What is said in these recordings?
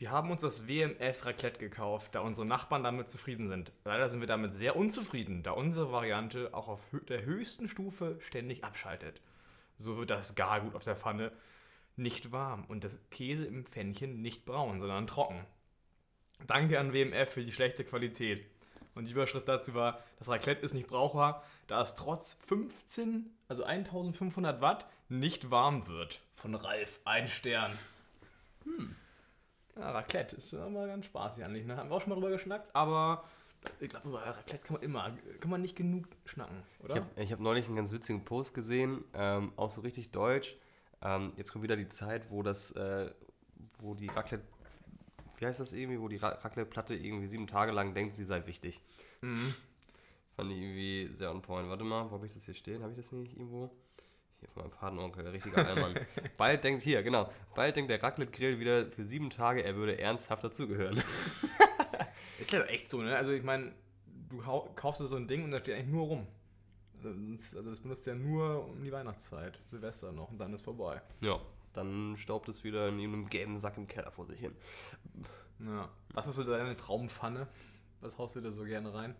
Wir haben uns das WMF Raclette gekauft, da unsere Nachbarn damit zufrieden sind. Leider sind wir damit sehr unzufrieden, da unsere Variante auch auf der höchsten Stufe ständig abschaltet. So wird das Gargut auf der Pfanne nicht warm und der Käse im Pfännchen nicht braun, sondern trocken. Danke an WMF für die schlechte Qualität. Und die Überschrift dazu war, das Raclette ist nicht brauchbar, da es trotz 15, also 1500 Watt, nicht warm wird. Von Ralf, ein Stern. Hm. Ja, Raclette ist immer ganz spaßig eigentlich. Ne? Haben wir auch schon mal drüber geschnackt, aber ich glaube, über Raclette kann man immer, kann man nicht genug schnacken, oder? Ich habe hab neulich einen ganz witzigen Post gesehen, ähm, auch so richtig deutsch. Ähm, jetzt kommt wieder die Zeit, wo das, äh, wo die Raclette, wie heißt das irgendwie, wo die Ra Raclette-Platte irgendwie sieben Tage lang denkt, sie sei wichtig. Mhm. Fand ich irgendwie sehr on point. Warte mal, wo habe ich das hier stehen? Habe ich das nicht irgendwo? Hier von meinem Patenonkel, der richtige Allmann. bald denkt, hier, genau, bald denkt der Raclette-Grill wieder für sieben Tage, er würde ernsthaft dazugehören. Ist ja echt so, ne? Also ich meine, du kaufst so ein Ding und da steht eigentlich nur rum. Also also das benutzt ja nur um die Weihnachtszeit, Silvester noch und dann ist vorbei. ja, dann staubt es wieder in einem gelben Sack im Keller vor sich hin. Ja. Was ist so deine Traumpfanne? Was haust du da so gerne rein?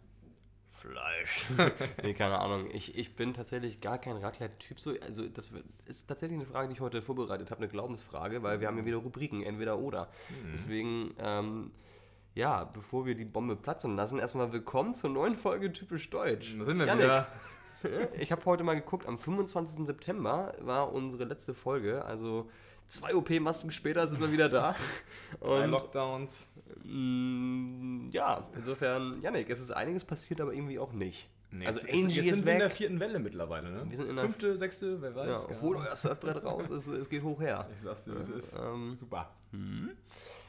Fleisch. nee, keine Ahnung. Ich, ich bin tatsächlich gar kein Raclette-Typ. So, also das ist tatsächlich eine Frage, die ich heute vorbereitet habe, eine Glaubensfrage, weil wir haben ja wieder Rubriken, entweder oder. Deswegen, ähm, ja, bevor wir die Bombe platzen lassen, erstmal willkommen zur neuen Folge Typisch Deutsch. Da sind wir Janik, wieder. Ich habe heute mal geguckt, am 25. September war unsere letzte Folge, also zwei OP-Masken später sind wir wieder da. Drei Lockdowns. Mm, Ja, insofern, Janik, es ist einiges passiert, aber irgendwie auch nicht. Nee, also jetzt- Angie jetzt, jetzt ist sind wir in der weg. vierten Welle mittlerweile, ne? Wir sind in der- Fünfte, sechste, wer weiß. Ja, hol euer Surfbrett raus, es, es geht hoch her. Ich sag's dir, es ist. Ähm, Super.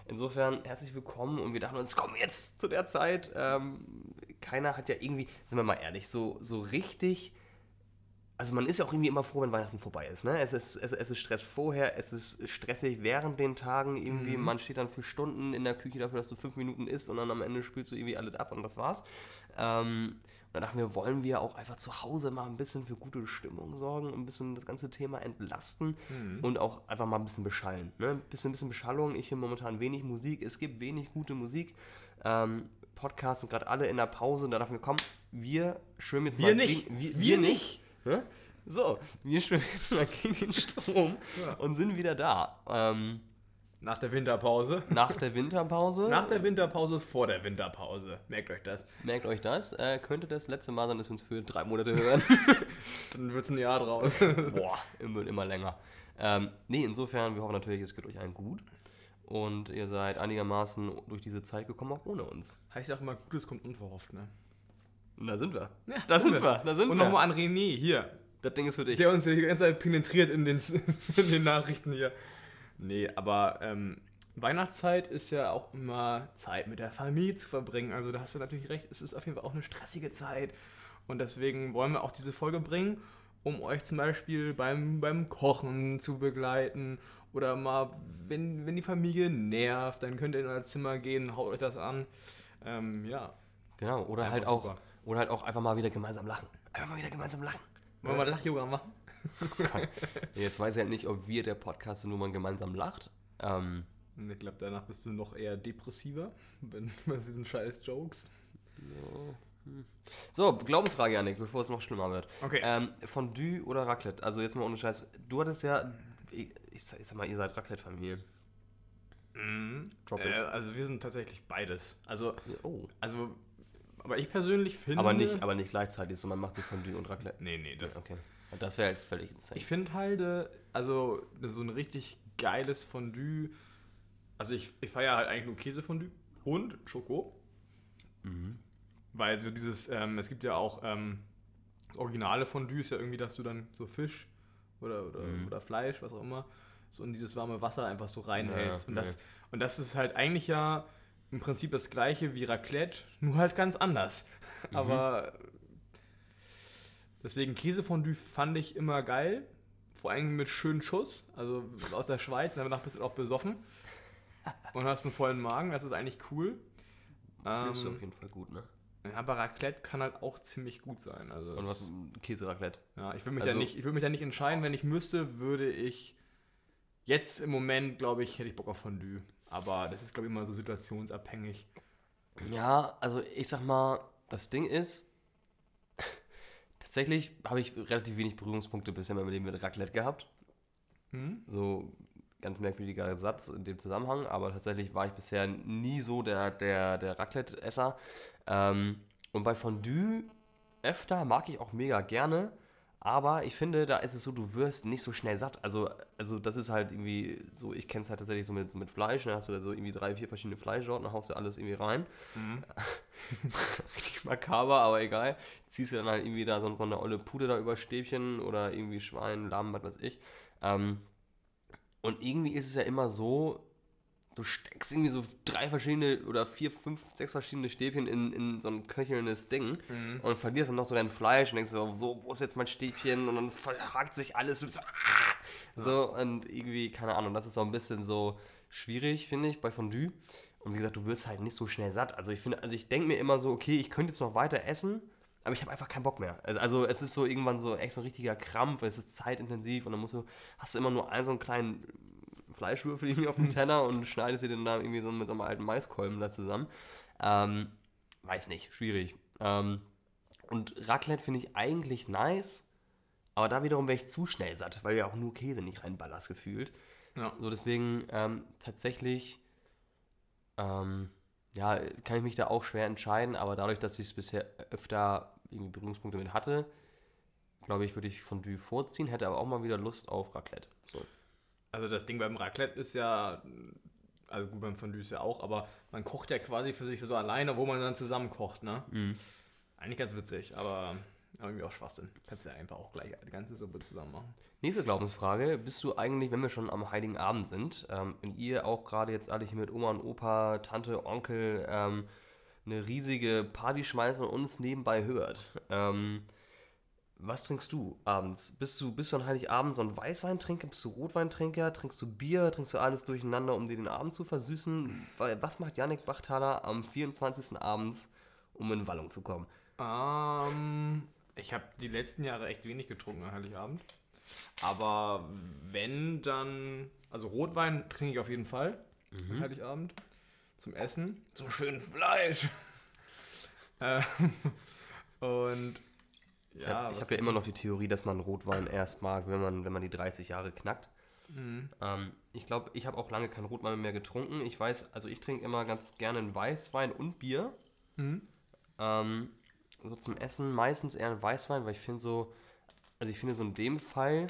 insofern, herzlich willkommen und wir dachten uns, komm jetzt zu der Zeit. Ähm, keiner hat ja irgendwie, sind wir mal ehrlich, so, so richtig. Also man ist ja auch irgendwie immer froh, wenn Weihnachten vorbei ist. Ne? Es, ist es, es ist Stress vorher, es ist stressig während den Tagen irgendwie. Man steht dann für Stunden in der Küche dafür, dass du fünf Minuten isst und dann am Ende spielst du irgendwie alles ab und das war's. Ähm, und dann dachten wir, wollen wir auch einfach zu Hause mal ein bisschen für gute Stimmung sorgen, ein bisschen das ganze Thema entlasten und auch einfach mal ein bisschen beschallen. Ne? Ein bisschen, bisschen Beschallung. Ich höre momentan wenig Musik. Es gibt wenig gute Musik. Ähm, Podcasts sind gerade alle in der Pause und da dachten wir, komm, wir schwimmen jetzt Wir mal nicht. gegen- wir, Wir wir nicht. So, wir schwimmen jetzt mal gegen den Strom Ja. und sind wieder da. Ähm, Nach der Winterpause. nach der Winterpause. Nach der Winterpause ist vor der Winterpause. Merkt euch das. Merkt euch das. Äh, könnte das letzte Mal sein, dass wir uns für drei Monate hören. Dann wird's ein Jahr draus. Boah, immer, immer länger. Ähm, nee, insofern, wir hoffen natürlich, es geht euch allen gut. Und ihr seid einigermaßen durch diese Zeit gekommen, auch ohne uns. heißt ja auch immer, Gutes kommt unverhofft, ne? Und da sind wir. da sind wir, da sind Und wir. nochmal an René, hier. Das Ding ist für dich. Der uns ja die ganze Zeit penetriert in den, in den Nachrichten hier. Nee, aber ähm, Weihnachtszeit ist ja auch immer Zeit mit der Familie zu verbringen. Also da hast du natürlich recht, es ist auf jeden Fall auch eine stressige Zeit. Und deswegen wollen wir auch diese Folge bringen, um euch zum Beispiel beim, beim Kochen zu begleiten. Oder mal, wenn, wenn die Familie nervt, dann könnt ihr in euer Zimmer gehen, haut euch das an. Ähm, ja, Genau, oder Einfach halt, auch, super. Oder halt auch einfach mal wieder gemeinsam lachen. Einfach mal wieder gemeinsam lachen. wollen wir mal Lach-Yoga machen? Jetzt weiß ich halt nicht, ob wir der Podcast sind, wo man gemeinsam lacht. Ähm, Ich glaube, danach bist du noch eher depressiver, wenn bei diesen scheiß Jokes. so, Glaubensfrage, Janik, bevor es noch schlimmer wird. Okay. Ähm, Fondue oder Raclette? Also jetzt mal ohne Scheiß. Du hattest ja, ich, ich sag mal, ihr seid Raclette-Familie. Drop it. Äh, also wir sind tatsächlich beides. Also, Oh. also, aber ich persönlich finde. Aber nicht, aber nicht gleichzeitig, so man macht sich Fondue und Raclette. Nee, nee, das. Okay. Das wäre halt völlig insane. Ich finde halt, äh, also so ein richtig geiles Fondue. Also ich, ich feiere halt eigentlich nur Käsefondue und Schoko. Mhm. Weil so dieses, ähm, es gibt ja auch ähm, originale Fondue, ist ja irgendwie, dass du dann so Fisch oder, oder, Mhm. oder Fleisch, was auch immer, so in dieses warme Wasser einfach so reinhältst. Ja, und, das, und das ist halt eigentlich ja im Prinzip das gleiche wie Raclette, nur halt ganz anders. Mhm. Aber deswegen Käsefondue fand ich immer geil. Vor allem mit schönen Schuss, also aus der Schweiz, danach bist du auch besoffen und hast einen vollen Magen, das ist eigentlich cool. Das ist Ähm, auf jeden Fall gut, ne? ja, aber Raclette kann halt auch ziemlich gut sein. Also Und was? Käse-Raclette. ja, ich würde mich, also- da nicht, ich würd mich da nicht entscheiden. Wenn ich müsste, würde ich jetzt im Moment, glaube ich, hätte ich Bock auf Fondue. Aber das ist, glaube ich, immer so situationsabhängig. Ja, also ich sag mal, das Ding ist, tatsächlich habe ich relativ wenig Berührungspunkte bisher in meinem Leben mit Raclette gehabt. Hm? So ganz merkwürdiger Satz in dem Zusammenhang, aber tatsächlich war ich bisher nie so der, der, der Raclette-Esser. Ähm, und bei Fondue öfter mag ich auch mega gerne, aber ich finde, da ist es so, du wirst nicht so schnell satt. Also, also das ist halt irgendwie so, ich kenne es halt tatsächlich so mit, mit Fleisch, da hast du da so irgendwie drei, vier verschiedene Fleischsorten, dann haust du alles irgendwie rein. Mhm. Richtig makaber, aber egal. Ziehst du dann halt irgendwie da so, so eine olle Pude da über Stäbchen oder irgendwie Schwein, Lamm, was weiß ich. Ähm, und irgendwie ist es ja immer so, du steckst irgendwie so drei verschiedene oder vier, fünf, sechs verschiedene Stäbchen in, in so ein köchelndes Ding Mhm. und verlierst dann noch so dein Fleisch und denkst so, so, wo ist jetzt mein Stäbchen? Und dann verhakt sich alles. Und so, ah! so, und irgendwie, keine Ahnung, das ist so ein bisschen so schwierig, finde ich, bei Fondue. Und wie gesagt, du wirst halt nicht so schnell satt. Also ich finde, also ich denke mir immer so, okay, ich könnte jetzt noch weiter essen, aber ich habe einfach keinen Bock mehr. Also, also es ist so irgendwann so echt so ein richtiger Krampf, es ist zeitintensiv und dann musst du, hast du immer nur einen so einen kleinen Fleischwürfel irgendwie auf dem Teller und schneidest dir den da irgendwie so mit so einem alten Maiskolben da zusammen. Ähm, weiß nicht, schwierig. Ähm, und Raclette finde ich eigentlich nice, aber da wiederum wäre ich zu schnell satt, weil ja auch nur Käse nicht reinballerst gefühlt. Ja. So deswegen ähm, tatsächlich, ähm, ja, kann ich mich da auch schwer entscheiden, aber dadurch, dass ich es bisher öfter irgendwie Berührungspunkte mit hatte, glaube ich, würde ich Fondue vorziehen, hätte aber auch mal wieder Lust auf Raclette. So. Also das Ding beim Raclette ist ja, also gut beim Fondue ist ja auch, aber man kocht ja quasi für sich so alleine, wo man dann zusammen kocht, ne? Eigentlich ganz witzig, aber irgendwie auch Schwachsinn. Kannst ja einfach auch gleich die ganze Suppe zusammen machen. Nächste Glaubensfrage. Bist du eigentlich, wenn wir schon am Heiligen Abend sind, ähm, wenn ihr auch gerade jetzt alle hier mit Oma und Opa, Tante, Onkel ähm, eine riesige Party schmeißen und uns nebenbei hört, ähm, was trinkst du abends? Bist du, bist du an Heiligabend so ein Weißweintrinker? Bist du Rotweintrinker? Trinkst du Bier? Trinkst du alles durcheinander, um dir den Abend zu versüßen? Weil, was macht Yannick Bachtaler am 24. abends, um in Wallung zu kommen? Ähm, ich habe die letzten Jahre echt wenig getrunken an Heiligabend. Aber wenn dann, also Rotwein trinke ich auf jeden Fall an Heiligabend. Zum Essen. Zum schönen Fleisch. Ähm, Und ja, ich habe hab ja immer noch die Theorie, dass man Rotwein erst mag, wenn man, wenn man die 30 Jahre knackt. Mhm. Ähm, ich glaube, ich habe auch lange keinen Rotwein mehr getrunken. Ich weiß, also ich trinke immer ganz gerne einen Weißwein und Bier. Mhm. Ähm, so zum Essen meistens eher ein Weißwein, weil ich finde so, also ich finde so in dem Fall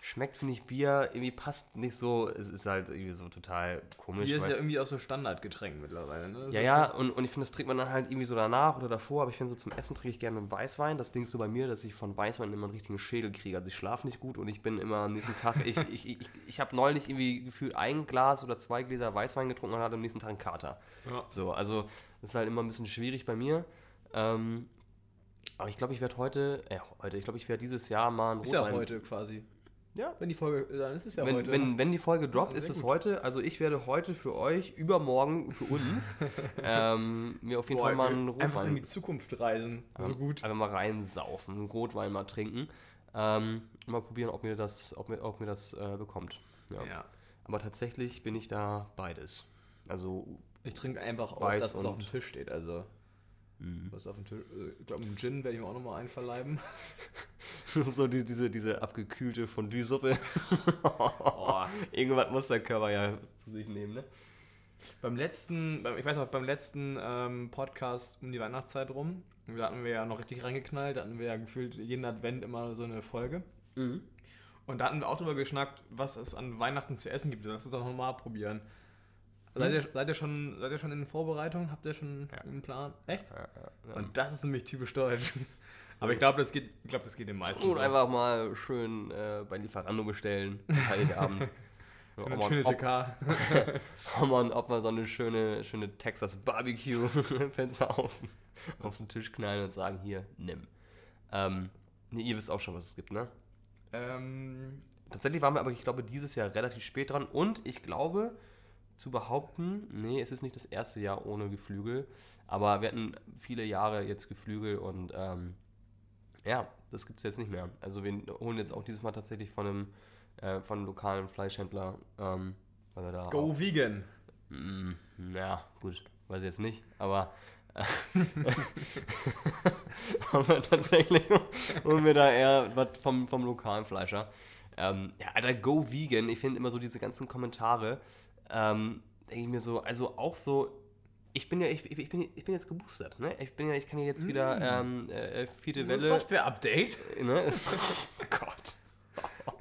schmeckt, finde ich, Bier irgendwie passt nicht so, es ist halt irgendwie so total komisch. Bier ist ja irgendwie auch so Standardgetränk mittlerweile. Ne? Das ja, ja, und, und ich finde, das trinkt man dann halt irgendwie so danach oder davor, aber ich finde, so zum Essen trinke ich gerne einen Weißwein. Das Ding ist so bei mir, dass ich von Weißwein immer einen richtigen Schädel kriege. Also ich schlafe nicht gut und ich bin immer am nächsten Tag, ich, ich, ich, ich habe neulich irgendwie gefühlt ein Glas oder zwei Gläser Weißwein getrunken und hatte am nächsten Tag einen Kater. Ja. So, also das ist halt immer ein bisschen schwierig bei mir. Ähm, aber ich glaube, ich werde heute, äh, heute, ich glaube, ich werde dieses Jahr mal einen Ist ja heute quasi. Ja, Wenn die Folge, dann ist es ja wenn, heute. wenn, wenn die Folge droppt, Ja, ist es gut. heute. Also ich werde heute für euch, übermorgen für uns, ähm, mir auf jeden Fall mal einen Einfach in Rotwein die Zukunft reisen. So gut. einfach mal reinsaufen, einen Rotwein mal trinken. Ähm, mal probieren, ob mir das, ob mir, ob mir das äh, bekommt. Ja. Ja. Aber tatsächlich bin ich da beides. Also, Ich trinke einfach auch das, was auf dem Tisch steht. Also, was auf dem Tisch. äh, Ich glaube, einen Gin werde ich mir auch nochmal einverleiben. so, so die, diese, diese abgekühlte Fondue-Suppe. Oh. Irgendwas muss der Körper ja zu sich nehmen, ne? beim letzten, ich weiß noch, beim letzten ähm, Podcast um die Weihnachtszeit rum, da hatten wir ja noch richtig reingeknallt, da hatten wir ja gefühlt jeden Advent immer so eine Folge. Mhm. Und da hatten wir auch drüber geschnackt, was es an Weihnachten zu essen gibt. Lass uns doch nochmal probieren. Seid, ihr, seid, ihr schon, seid ihr schon in Vorbereitung? Habt ihr schon Ja. einen Plan? Echt? Ja, ja. Und das ist nämlich typisch deutsch. Aber ich glaube, das geht, ich glaube, das geht den meisten. Und so. einfach mal schön äh, bei Lieferando bestellen, Heiligabend. Ob, man, schöne ob, TK. ob, man, ob man so eine schöne, schöne Texas Barbecue Pizza auf, auf den Tisch knallen und sagen, hier, nimm. Ähm, nee, ihr wisst auch schon, was es gibt, ne? ähm, Tatsächlich waren wir aber, ich glaube, dieses Jahr relativ spät dran und ich glaube, zu behaupten, nee, es ist nicht das erste Jahr ohne Geflügel, aber wir hatten viele Jahre jetzt Geflügel und ähm, ja, das gibt es jetzt nicht mehr. Also wir holen jetzt auch dieses Mal tatsächlich von einem, äh, von einem lokalen Fleischhändler, ähm, weil wir da go vegan. Mm, ja, gut, weiß ich jetzt nicht, aber. äh, aber tatsächlich holen wir da eher was vom, vom lokalen Fleischer. Ähm, ja, Alter, go vegan. Ich finde immer so diese ganzen Kommentare, ähm, denke ich mir so, also auch so, ich bin ja, ich, ich, bin, ich bin jetzt geboostert, ne? Ich bin ja, ich kann ja jetzt wieder ähm, äh, vierte Welle. Software-Update. Ne? Ist, oh Gott.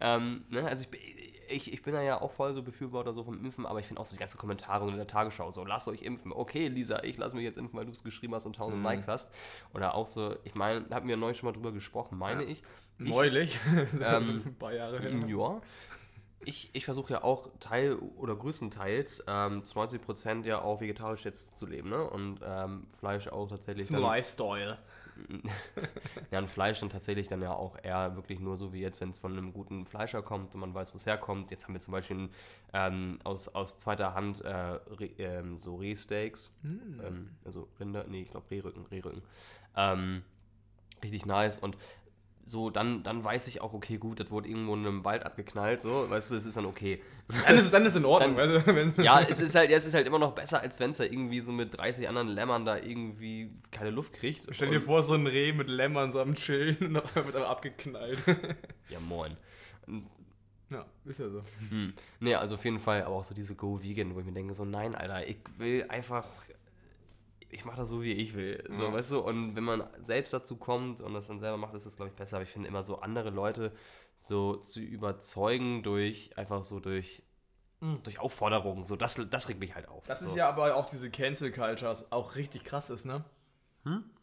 ähm, ne? Also ich, bin- ich, ich bin da ja auch voll so Befürworter so vom Impfen, aber ich finde auch so die ganzen Kommentare in der Tagesschau so, lasst euch impfen. Okay, Lisa, ich lasse mich jetzt impfen, weil du es geschrieben hast und 1000 Likes hast. Oder auch so, ich meine, da hatten wir neulich schon mal drüber gesprochen, meine Ja. ich. Neulich. Ähm, ein paar Jahre her. Ja. Ich, ich versuche ja auch Teil oder größtenteils ähm, zu 90% ja auch vegetarisch jetzt zu leben, ne? Und ähm, Fleisch auch tatsächlich. Ein Lifestyle. Ja, und Fleisch dann tatsächlich dann ja auch eher wirklich nur so wie jetzt, wenn es von einem guten Fleischer kommt und man weiß, wo es herkommt. Jetzt haben wir zum Beispiel ähm, aus, aus zweiter Hand äh, Re, ähm, so Rehsteaks, ähm, also Rinder, nee, ich glaube Rehrücken, Rehrücken. Ähm, richtig nice und so, dann, dann weiß ich auch, okay, gut, das wurde irgendwo in einem Wald abgeknallt, so, weißt du, das ist dann okay. Dann ist, dann ist in Ordnung. Dann- weißt du, wenn- Ja, es ist halt, es ist halt immer noch besser, als wenn es da irgendwie so mit 30 anderen Lämmern da irgendwie keine Luft kriegt. Stell dir vor, so ein Reh mit Lämmern so am Chillen und einmal wird aber abgeknallt. Ja, moin. ja, ist ja so. Hm. Nee, also auf jeden Fall, aber auch so diese Go Vegan, wo ich mir denke, so nein, Alter, ich will einfach, ich mache das so, wie ich will. So, Ja. weißt du, und wenn man selbst dazu kommt und das dann selber macht, ist es, glaube ich, besser. Aber ich finde immer so andere Leute so zu überzeugen durch, einfach so durch, durch Aufforderungen, so, das, das regt mich halt auf. Das so. ist ja aber auch diese Cancel Culture, was auch richtig krass ist, ne?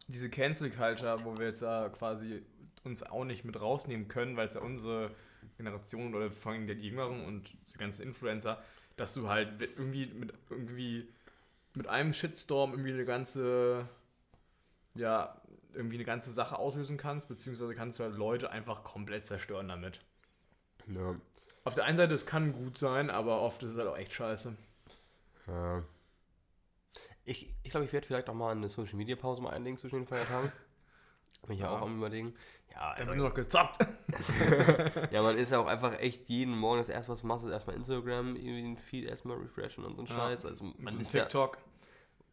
Diese Cancel Culture, wo wir jetzt da quasi uns auch nicht mit rausnehmen können, weil es ja unsere Generation oder vor allem die Jüngeren und die ganzen Influencer, dass du halt irgendwie mit irgendwie mit einem Shitstorm irgendwie eine ganze ja, irgendwie eine ganze Sache auslösen kannst, beziehungsweise kannst du halt Leute einfach komplett zerstören damit. Ja. Auf der einen Seite, es kann gut sein, aber oft ist es halt auch echt scheiße. Ja. Ich ich, glaube, ich werde vielleicht auch mal eine Social Media Pause mal einlegen zwischen den Feiertagen. Bin ich ja Ja. auch am überlegen. Ja, Da Alter, wird nur noch gezockt. Ja, man ist ja auch einfach echt jeden Morgen das erste, was du machst, ist erstmal Instagram, irgendwie den Feed erstmal refreshen und so ein Ja. Scheiß. Also man ist ja. TikTok.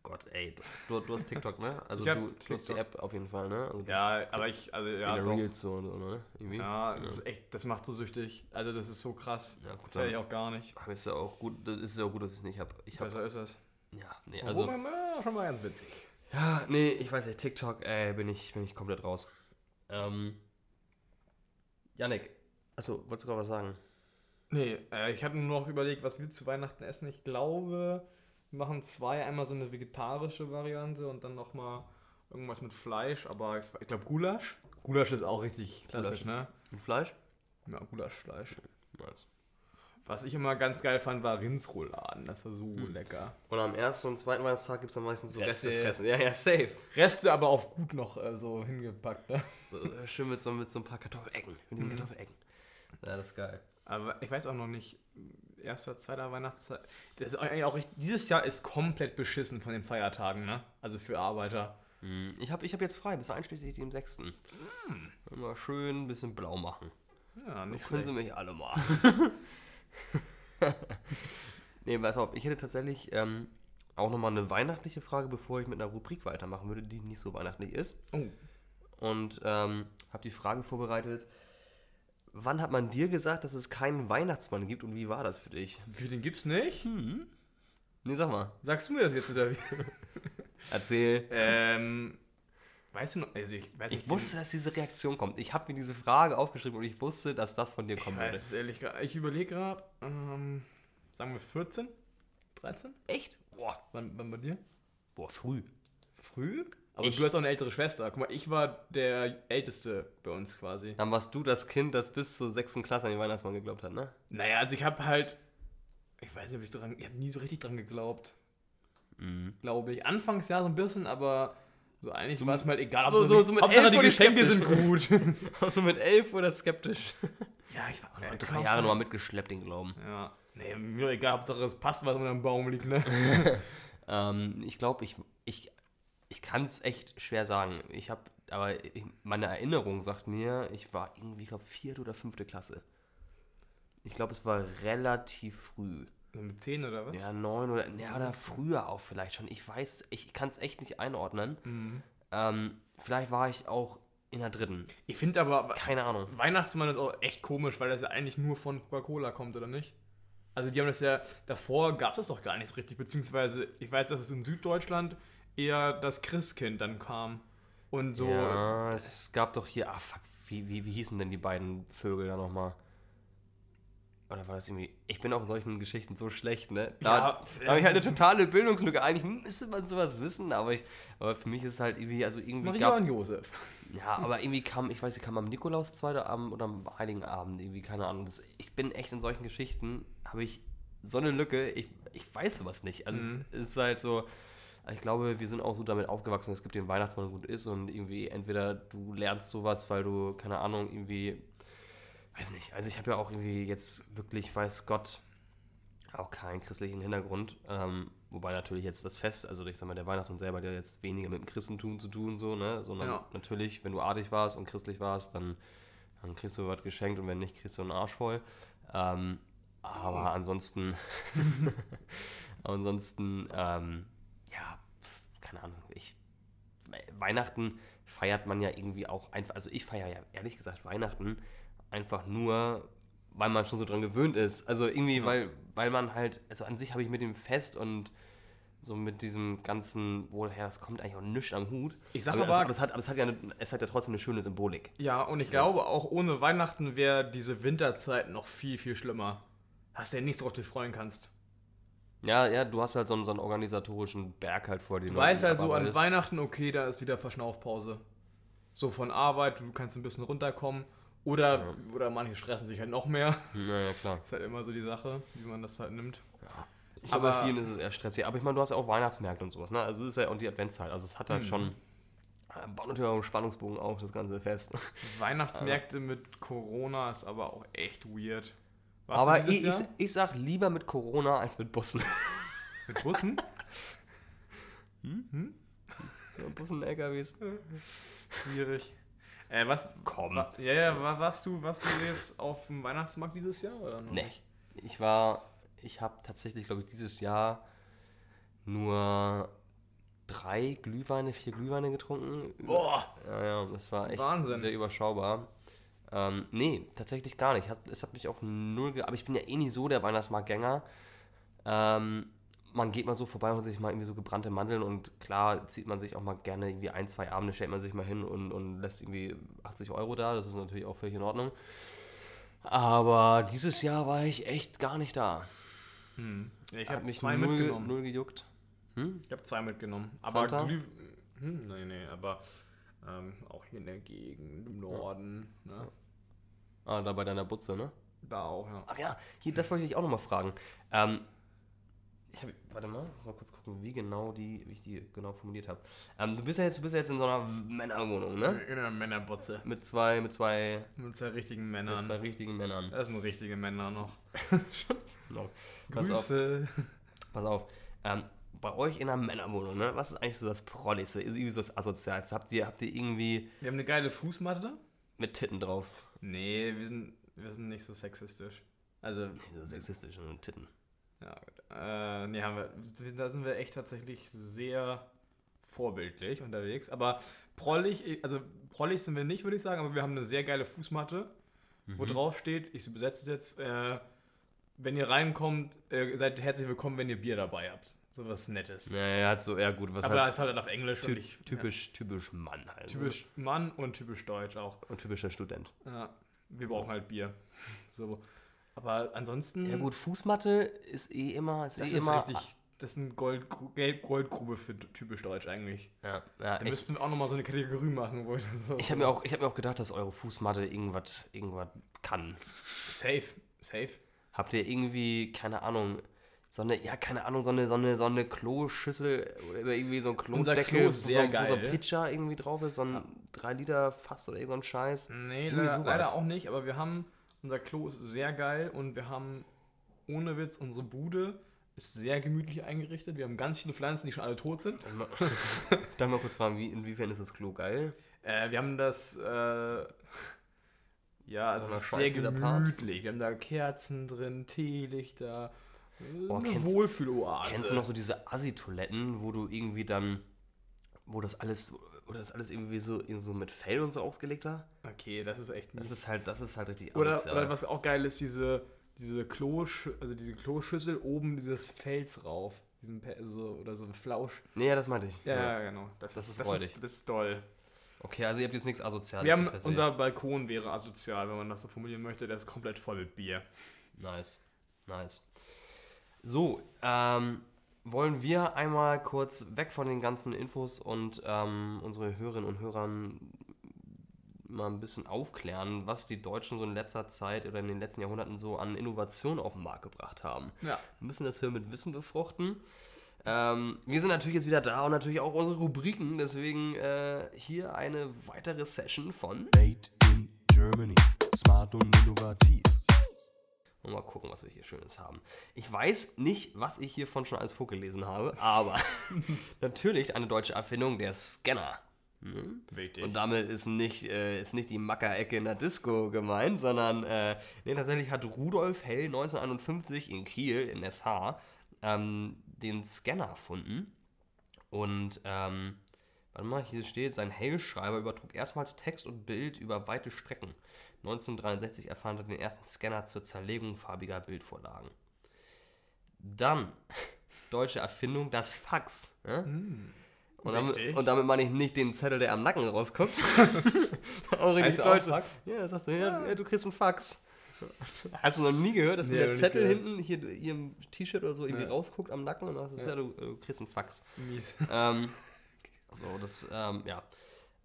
Gott, ey, du, du hast TikTok, ne? Also hab du, du hast die TikTok. App auf jeden Fall, ne? Also Ja, aber ich, also ja, in. Reels so, und so, ne? Irgendwie. Ja, das ist echt, das macht so süchtig. Also das ist so krass. Ja, gut, hätte ich auch gar nicht. ist ja auch gut, das ist ja auch gut, dass ich es nicht habe. Habe Besser ist es. ja, nee, Also, also schon mal ganz witzig. Ja, nee, ich weiß nicht, TikTok, ey, bin ich bin ich komplett raus. Ähm Janik, achso, wolltest du gerade was sagen? Nee, äh, ich hatte nur noch überlegt, was wir zu Weihnachten essen. Ich glaube, wir machen zwei. Einmal so eine vegetarische Variante und dann nochmal irgendwas mit Fleisch. Aber ich, ich glaube Gulasch. Gulasch ist auch richtig klassisch, Gulasch ne? Mit Fleisch? Ja, Gulaschfleisch. Nice. Was ich immer ganz geil fand, war Rindsrouladen. Das war so lecker. Und am ersten und zweiten Weihnachtstag gibt es dann meistens so Reste, Reste. fressen. Ja, ja, safe. Reste aber auf gut noch äh, so hingepackt, ne? So, äh, schön mit so, mit so ein paar Kartoffelecken. Mit diesen Mhm. Kartoffelecken. Ja, das ist geil. Aber ich weiß auch noch nicht, erster, zweiter Weihnachtszeit. Das ist eigentlich auch dieses Jahr ist komplett beschissen von den Feiertagen, ne? Also für Arbeiter. Hm, Ich habe ich hab jetzt frei, bis einschließlich dem 6. Mal schön ein bisschen blau machen. Ja, nicht Können schlecht. Sie mich alle mal. nee, pass auf, ich hätte tatsächlich ähm, auch nochmal eine weihnachtliche Frage, bevor ich mit einer Rubrik weitermachen würde, die nicht so weihnachtlich ist. Oh. Und ähm, habe die Frage vorbereitet, wann hat man dir gesagt, dass es keinen Weihnachtsmann gibt und wie war das für dich? Für den gibt's nicht? Nee, sag mal. Sagst du mir das jetzt oder wie? Erzähl. ähm, weißt du noch, also ich weiß Ich wusste, dass diese Reaktion kommt. Ich habe mir diese Frage aufgeschrieben und ich wusste, dass das von dir kommen würde. weiß ehrlich gesagt. Ich überlege gerade, ähm, sagen wir 14? 13? Echt? Boah, Wann, wann bei dir? boah, früh. Früh? Aber Ich- du hast auch eine ältere Schwester. Guck mal, ich war der Älteste bei uns quasi. Dann warst du das Kind, das bis zur sechsten Klasse an den Weihnachtsmann geglaubt hat, ne? Naja, also ich habe halt, ich weiß nicht, ob ich dran, ich habe nie so richtig dran geglaubt, Mhm. glaube ich. Anfangs ja so ein bisschen, aber so eigentlich So- war es mir halt egal. so- so- die- so mit Hauptsache elf die Geschenke sind gut. Also mit elf oder skeptisch. ja, ich war Ja, kann drei auch Jahre nochmal mitgeschleppt, den Glauben. Ja, nee, mir egal, Hauptsache es passt, was unter dem Baum liegt, ne? Ähm, ich glaube, ich, ich, ich kann es echt schwer sagen. Ich habe, aber ich, meine Erinnerung sagt mir, ich war irgendwie, ich glaube, vierte oder fünfte Klasse. Ich glaube, es war relativ früh. Mit 10 oder was? Ja, neun oder, ja, oder früher auch vielleicht schon. Ich weiß ich kann es echt nicht einordnen. Mhm. Ähm, vielleicht war ich auch in der dritten. Ich finde aber, Keine Ahnung. Weihnachtsmann ist auch echt komisch, weil das ja eigentlich nur von Coca-Cola kommt, oder nicht? Also die haben das ja, davor gab es das doch gar nicht richtig, beziehungsweise ich weiß, dass es in Süddeutschland eher das Christkind dann kam. Und so, Ja, es gab doch hier, ah fuck, wie, wie, wie hießen denn die beiden Vögel da nochmal? Oder war das irgendwie, ich bin auch in solchen Geschichten so schlecht, ne? Da, Ja, habe ich halt eine totale Bildungslücke. Eigentlich müsste man sowas wissen, aber, ich, aber für mich ist es halt irgendwie, also irgendwie Maria gab, und Josef. Ja, aber irgendwie kam, ich weiß nicht, kam am Nikolaus zweite Abend oder am Heiligen Abend, irgendwie, keine Ahnung. Das, ich bin echt in solchen Geschichten, habe ich so eine Lücke, ich, ich weiß sowas nicht. Also Mhm. es, es ist halt so, ich glaube, wir sind auch so damit aufgewachsen, es gibt den Weihnachtsmann gut ist und irgendwie entweder du lernst sowas, weil du, keine Ahnung, irgendwie, weiß nicht, also ich habe ja auch irgendwie jetzt wirklich, weiß Gott, auch keinen christlichen Hintergrund. Ähm, wobei natürlich jetzt das Fest, also ich sag mal, der Weihnachtsmann selber hat ja jetzt weniger mit dem Christentum zu tun, so, ne? Sondern Ja. natürlich, wenn du artig warst und christlich warst, dann, dann kriegst du was geschenkt und wenn nicht, kriegst du einen Arsch voll. Ähm, aber ansonsten, ansonsten, ähm, ja, keine Ahnung, ich, Weihnachten feiert man ja irgendwie auch einfach, also ich feiere ja ehrlich gesagt Weihnachten einfach nur, weil man schon so dran gewöhnt ist. Also irgendwie, Ja. weil, weil man halt, also an sich habe ich mit dem Fest und so mit diesem ganzen, woher es kommt, eigentlich auch nichts am Hut. Ich sag aber, aber- es, aber, es, hat, aber es, hat ja eine, es hat ja trotzdem eine schöne Symbolik. Ja, und ich So. glaube, auch ohne Weihnachten wäre diese Winterzeit noch viel, viel schlimmer. Hast ja nichts, worauf du dich freuen kannst. Ja, ja, du hast halt so einen, so einen organisatorischen Berg halt vor dir. Du weißt halt so an Weihnachten, okay, da ist wieder Verschnaufpause. So von Arbeit, du kannst ein bisschen runterkommen. Oder, Ja. oder manche stressen sich halt noch mehr. Ja, ja, klar. Ist halt immer so die Sache, wie man das halt nimmt. Ich glaube, bei Aber- vielen ist es eher stressig. Aber ich meine, du hast ja auch Weihnachtsmärkte und sowas, ne? Also es ist ja auch die Adventszeit. Also es hat halt Mhm. schon, baut natürlich auch einen Spannungsbogen auf, das ganze Fest. Weihnachtsmärkte mit Corona ist aber auch echt weird. Warst Aber ich, ich, ich sag lieber mit Corona als mit Bussen. mit Bussen? Ja, Bussen, LKWs. Schwierig. Äh, was? Komm. Wa- ja, ja, wa- warst du, warst du jetzt auf dem Weihnachtsmarkt dieses Jahr? Oder noch Nee. nicht? Ich war, ich habe tatsächlich, glaube ich, dieses Jahr nur drei Glühweine, vier Glühweine getrunken. Boah! Ja, ja, das war echt Wahnsinn. sehr überschaubar. Ähm, nee, tatsächlich gar nicht. Es hat mich auch null. Ge aber ich bin ja eh nie so der Weihnachtsmarktgänger. Ähm, man geht mal so vorbei und sich mal irgendwie so gebrannte Mandeln und klar zieht man sich auch mal gerne irgendwie ein, zwei Abende, stellt man sich mal hin und, und lässt irgendwie 80 Euro da. Das ist natürlich auch völlig in Ordnung. Aber dieses Jahr war ich echt gar nicht da. Hm. Ja, ich habe mich zwei null, mitgenommen. null gejuckt. Hm? Ich habe zwei mitgenommen. Aber? Glüh... Hm, nee, nee, aber ähm, auch hier in der Gegend, im Norden. Ne? Ah, da bei deiner Butze, ne? Da auch, ja. Ach ja, hier, das wollte ich dich auch nochmal fragen. Ähm, ich habe, warte mal, mal kurz gucken, wie genau die, wie ich die genau formuliert habe. Ähm, du bist ja jetzt, du bist ja jetzt in so einer Männerwohnung, ne? In einer Männerbutze. Mit zwei, mit zwei, Mit zwei richtigen mit Männern. zwei richtigen Männern. Das sind richtige Männer noch. Genau. Pass auf, Grüße. pass auf. Ähm, bei euch in einer Männerwohnung, ne? Was ist eigentlich so das Prolligste? Ist irgendwie so das Asozialste? Habt ihr, habt ihr irgendwie Wir haben eine geile Fußmatte. mit Titten drauf? Nee, wir sind, wir sind nicht so sexistisch. Also, Nee, so sexistisch und Titten. Ja, gut. Äh, nee, haben wir, da sind wir echt tatsächlich sehr vorbildlich unterwegs. Aber prollig, also prollig sind wir nicht, würde ich sagen, aber wir haben eine sehr geile Fußmatte, wo Mhm. drauf steht, ich übersetze es jetzt, äh, wenn ihr reinkommt, äh, seid herzlich willkommen, wenn ihr Bier dabei habt. So was Nettes. Ja, er hat so, ja gut, was aber es ist halt auf Englisch typ, ich, typisch, typisch Mann halt. ja, typisch Mann und typisch Deutsch auch. Und typischer Student. Ja, wir brauchen halt Bier. So. Aber ansonsten. Ja gut, Fußmatte ist eh immer, ist das eh ist immer. richtig. Das ist ein Gold, Gelb-Goldgrube für typisch Deutsch eigentlich. Ja, ja, Da müssten wir auch nochmal so eine Kategorie machen, wo ich so. ich habe mir, auch- ich hab mir auch gedacht, dass eure Fußmatte irgendwas irgendwas kann. Safe, safe. Habt ihr irgendwie, keine Ahnung, so eine, ja, keine Ahnung, so eine, so eine, so eine Kloschüssel oder irgendwie so ein Klodeckel, Klo ist sehr so, wo so ein geil. Pitcher irgendwie drauf ist, so ein Ja. 3 Liter Fass oder irgend so ein Scheiß. Nee, leider, leider auch nicht, aber wir haben. Unser Klo ist sehr geil und wir haben, ohne Witz, unsere Bude ist sehr gemütlich eingerichtet. Wir haben ganz viele Pflanzen, die schon alle tot sind. Darf mal, mal kurz fragen, wie, inwiefern ist das Klo geil? Äh, wir haben das, äh, ja, also sehr gemütlich. Wir haben da Kerzen drin, Teelichter, Oh, eine kennst- Wohlfühloase. Kennst du noch so diese Assi-Toiletten, wo du irgendwie dann, wo das alles, wo das alles irgendwie so, so mit Fell und so ausgelegt war? Okay, das ist echt Das ist halt, das ist halt richtig Oder, asozial. oder was auch geil ist, diese, diese Klosch, also diese Kloschüssel oben dieses Fels rauf. Diesen so, oder so ein Flausch. Ja, das meinte ich. Ja, ja, genau. Das, Das ist das räudig. ist, das ist toll. Okay, also ihr habt jetzt nichts Asoziales Wir haben, unser Balkon wäre asozial, wenn man das so formulieren möchte. Der ist komplett voll mit Bier. Nice, nice. So, ähm, wollen wir einmal kurz weg von den ganzen Infos und ähm, unsere Hörerinnen und Hörern mal ein bisschen aufklären, was die Deutschen so in letzter Zeit oder in den letzten Jahrhunderten so an Innovation auf den Markt gebracht haben. Ja. Wir müssen das hier mit Wissen befruchten. Ähm, wir sind natürlich jetzt wieder da und natürlich auch unsere Rubriken. Deswegen äh, hier eine weitere Session von. Made in Germany. Smart und innovativ. Und mal gucken, was wir hier Schönes haben. Ich weiß nicht, was ich hiervon schon alles vorgelesen habe, aber natürlich eine deutsche Erfindung, der Scanner. Hm? Wichtig. Und damit ist nicht, äh, ist nicht die Mackerecke in der Disco gemeint, sondern äh, nee, tatsächlich hat Rudolf Hell 1951 in Kiel, in SH, ähm, den Scanner erfunden. Und, ähm, warte mal, hier steht, sein Hell-Schreiber übertrug erstmals Text und Bild über weite Strecken. 1963 erfand er den ersten Scanner zur Zerlegung farbiger Bildvorlagen. Dann, deutsche Erfindung, das Fax. Ja? Und, damit, und damit meine ich nicht den Zettel, der am Nacken rauskommt. auch richtig deutsch. Fax? Ja, das sagst du, ja, ja, du kriegst einen Fax. Hast du noch nie gehört, dass Nee, mir der Zettel hinten hier, hier im T-Shirt oder so irgendwie Ja. rausguckt am Nacken und dann sagst du, ja, du, du kriegst einen Fax. Mies. ähm, so, das, ähm, ja.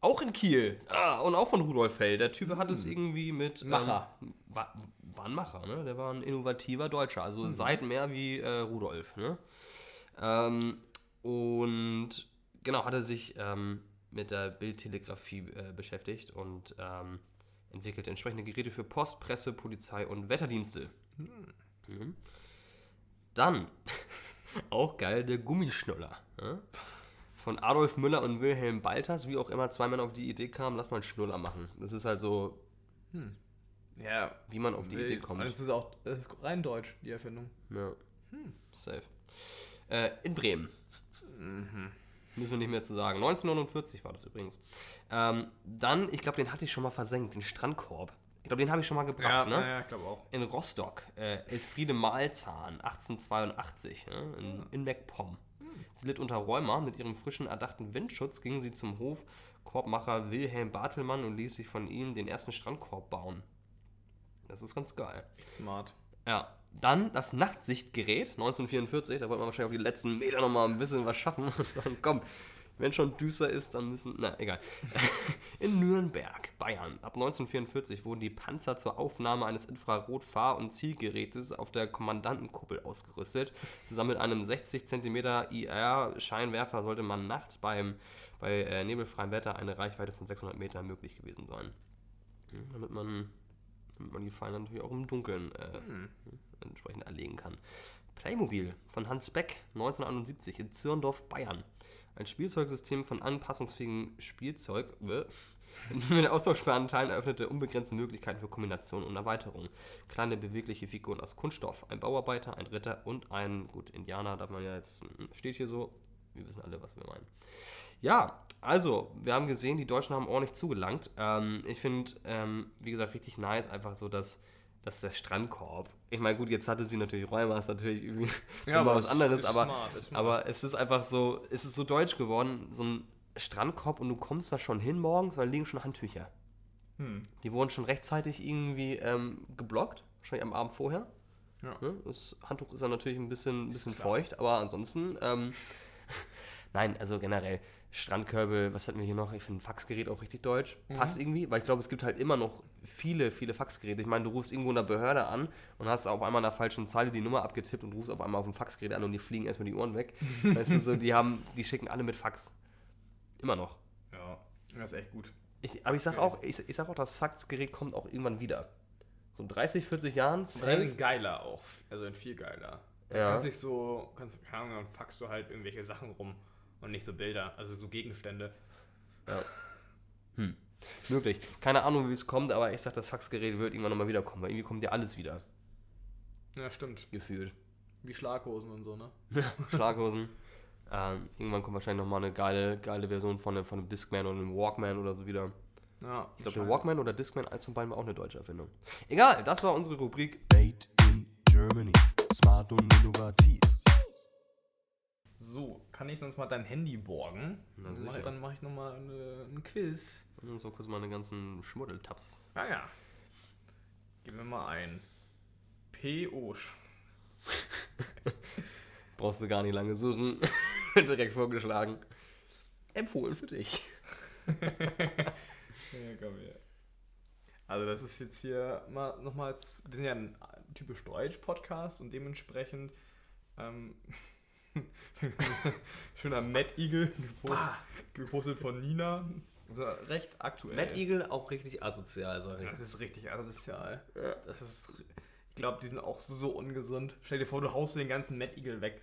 Auch in Kiel. Ah, und auch von Rudolf Hell. Der Typ hat es irgendwie mit. Hm. Macher. Ähm, war, war ein Macher, ne? Der war ein innovativer Deutscher. Also Hm. seit mehr wie äh, Rudolf, ne? Ähm, und genau, hat er sich ähm, mit der Bildtelegrafie äh, beschäftigt und ähm, entwickelt entsprechende Geräte für Post, Presse, Polizei und Wetterdienste. Mhm. Dann, auch geil, der Gummischnuller. Ja? Von Adolf Müller und Wilhelm Balters, wie auch immer zwei Männer auf die Idee kamen, lass mal einen Schnuller machen. Das ist halt so, Ja. wie man auf die Idee kommt. Und es ist auch das ist rein deutsch, die Erfindung. Ja. Safe. Äh, in Bremen. Müssen wir nicht mehr zu sagen. 1949 war das übrigens. Ähm, dann, ich glaube, den hatte ich schon mal versenkt, den Strandkorb. Ich glaube, den habe ich schon mal gebracht, ne? ja, ich glaube auch. In Rostock, äh, Elfriede Mahlzahn, 1882, ne? in, in MacPom. Sie litt unter Rheuma. Mit ihrem frischen, erdachten Windschutz ging sie zum Hof Korbmacher Wilhelm Bartelmann und ließ sich von ihm den ersten Strandkorb bauen. Das ist ganz geil. Echt smart. Ja. Dann das Nachtsichtgerät, 1944. Da wollte man wahrscheinlich auf die letzten Meter nochmal ein bisschen was schaffen. Und sagen, komm, wenn schon düster ist, dann müssen. Na, egal. In Nürnberg, Bayern. Ab 1944 wurden die Panzer zur Aufnahme eines Infrarot-Fahr- und Zielgerätes auf der Kommandantenkuppel ausgerüstet. Zusammen mit einem 60 cm IR-Scheinwerfer sollte man nachts beim, bei äh, nebelfreiem Wetter eine Reichweite von 600 Metern möglich gewesen sein. Ja, damit man damit man die Pfeile natürlich auch im Dunkeln äh, entsprechend erlegen kann. Playmobil von Hans Beck, 1971 in Zürndorf, Bayern. Ein Spielzeugsystem von anpassungsfähigem Spielzeug mit austauschbaren Teilen eröffnete unbegrenzte Möglichkeiten für Kombination und Erweiterung. Kleine bewegliche Figuren aus Kunststoff, ein Bauarbeiter, ein Ritter und ein, gut, Indianer darf man ja jetzt, hm, steht hier so, wir wissen alle, was wir meinen. Ja, also, wir haben gesehen, die Deutschen haben ordentlich zugelangt. Ähm, ich finde, ähm, wie gesagt, richtig nice, einfach so, dass, dass der Strandkorb. Ich meine, gut, jetzt hatte sie natürlich Räumer, ist natürlich irgendwie Ja, immer was es anderes, ist aber, smart, ist smart. aber es ist einfach so, es ist so deutsch geworden, so ein Strandkorb und du kommst da schon hin morgens, da liegen schon Handtücher. Hm. Die wurden schon rechtzeitig irgendwie ähm, geblockt, wahrscheinlich am Abend vorher. Ja. Ne? Das Handtuch ist dann natürlich ein bisschen, ein bisschen feucht, aber ansonsten, ähm, nein, also generell Strandkörbe, was hatten wir hier noch? Ich finde ein Faxgerät auch richtig deutsch. Mhm. Passt irgendwie, weil ich glaube, es gibt halt immer noch viele, viele Faxgeräte. Ich meine, du rufst irgendwo in der Behörde an und hast auf einmal der falschen Zeile die Nummer abgetippt und rufst auf einmal auf ein Faxgerät an und die fliegen erstmal die Ohren weg. weißt du, so, die haben, die schicken alle mit Fax. Immer noch. Ja, das ist echt gut. Ich, aber ich sag auch, ich, ich sag auch, das Faxgerät kommt auch irgendwann wieder. So in 30, 40 Jahren. Safe. geiler auch. Also in viel geiler. Da Ja. kannst dich so, kannst, keine Ahnung, dann faxst du halt irgendwelche Sachen rum und nicht so Bilder, also so Gegenstände. Möglich. Keine Ahnung, wie es kommt, aber ich sag, das Faxgerät wird irgendwann nochmal wiederkommen, weil irgendwie kommt ja alles wieder, Ja, stimmt. gefühlt. Wie Schlaghosen und so, ne? Schlaghosen. Ähm, irgendwann kommt wahrscheinlich nochmal eine geile, geile Version von, einem- von einem Discman oder einem Walkman oder so wieder. Ja, Ich glaube, der Walkman oder Discman, eins von beiden war auch eine deutsche Erfindung. Egal, das war unsere Rubrik. Made in Germany. Smart und innovativ. So, kann ich sonst mal dein Handy borgen? Na, Dann mach sicher. ich, mache nochmal eine, einen Quiz. Und so kurz meine ganzen Schmuddeltabs. Ah ja. Gib mir mal ein. PO. Brauchst du gar nicht lange suchen. Direkt vorgeschlagen. Empfohlen für dich. Ja, komm her. Also das ist jetzt hier mal nochmals, wir sind ja ein typisch Deutsch-Podcast und dementsprechend ähm, schöner Mad Eagle gepostet, gepostet von Nina. Also recht aktuell. Mad Eagle auch richtig asozial, sag ich. Das ist richtig asozial. Ja. Das ist, ich glaube, die sind auch so ungesund. Stell dir vor, du haust den ganzen Mad Eagle weg.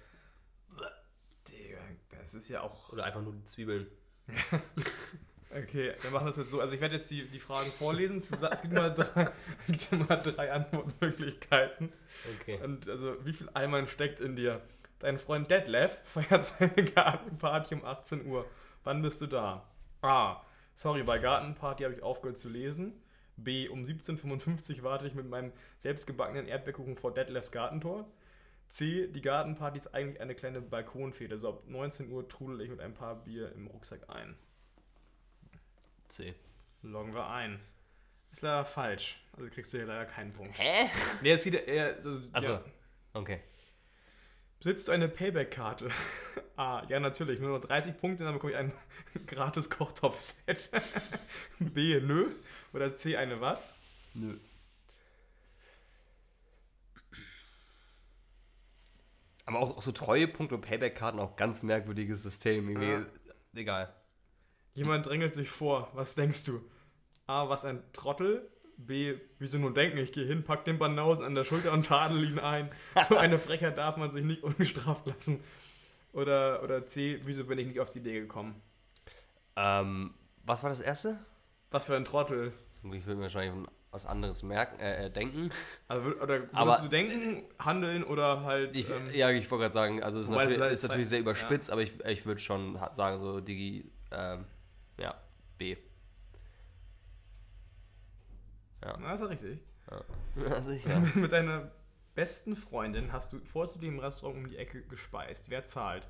Digga, das ist ja auch... Oder einfach nur die Zwiebeln. Okay, wir machen das jetzt so. Also ich werde jetzt die, die Fragen vorlesen. Es gibt immer drei, es gibt immer drei Antwortmöglichkeiten. Okay. Und also wie viel Eimern steckt in dir? Dein Freund Detlef feiert seine Gartenparty um 18 Uhr. Wann bist du da? A. Sorry, bei Gartenparty habe ich aufgehört zu lesen. B. Um 17.55 Uhr warte ich mit meinem selbstgebackenen Erdbeerkuchen vor Detlefs Gartentor. C. Die Gartenparty ist eigentlich eine kleine Balkonfete. So ab 19 Uhr trudel ich mit ein paar Bier im Rucksack ein. C. Loggen wir ein. Ist leider falsch. Also kriegst du hier leider keinen Punkt. Hä? Nee, es geht eher. Also, Achso. ja. Okay. Besitzt du eine Payback-Karte? A. Ja, natürlich. Nur noch 30 Punkte, dann bekomme ich ein gratis Kochtopf-Set. B. Nö. Oder C. Eine was? Nö. Aber auch, auch so Treuepunkte und Payback-Karten auch ganz merkwürdiges System. Irgendwie. Ja. Egal. Jemand drängelt sich vor. Was denkst du? A. Was ein Trottel? B. Wieso nur denken? Ich gehe hin, pack den Banausen an der Schulter und tadel ihn ein. So eine Frechheit darf man sich nicht ungestraft lassen. Oder, oder C. Wieso bin ich nicht auf die Idee gekommen? Ähm, was war das erste? Was für ein Trottel. Ich würde mir wahrscheinlich was anderes merken, äh, äh, denken. Also, oder würdest Aber- du denken, handeln oder halt. Ich, ähm, ja, ich wollte gerade sagen, also es ist es natürlich, halt ist natürlich sehr überspitzt, aber ich, ich würde schon sagen, so Digi, ähm, ja, B. Na, ist ja richtig. Ja, sicher. Mit deiner besten Freundin hast du vor zu dem Restaurant um die Ecke gespeist. Wer zahlt?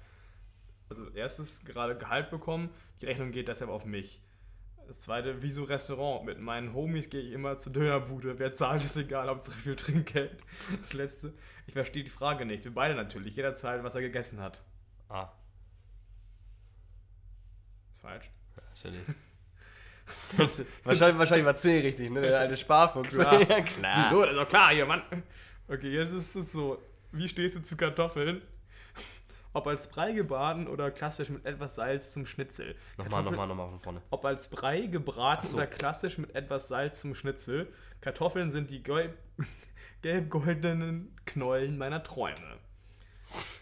Also, erstes gerade Gehalt bekommen, die Rechnung geht deshalb auf mich. Das zweite, wieso Restaurant? Mit meinen Homies gehe ich immer zur Dönerbude. Wer zahlt, ist egal, Hauptsache viel Trinkgeld. Das letzte, ich verstehe die Frage nicht. Wir beide natürlich. Jeder zahlt, was er gegessen hat. Ah, Ist falsch. natürlich. wahrscheinlich, wahrscheinlich war C richtig, ne? Der alte Sparfuchs. Klar. ja, klar. Wieso? Das ist doch klar hier, Mann. Okay, jetzt ist es so. Wie stehst du zu Kartoffeln? Ob als Brei gebraten oder klassisch mit etwas Salz zum Schnitzel. Nochmal, nochmal, nochmal von vorne. Ob als Brei gebraten so. oder klassisch mit etwas Salz zum Schnitzel. Kartoffeln sind die gelb- gelb-goldenen Knollen meiner Träume.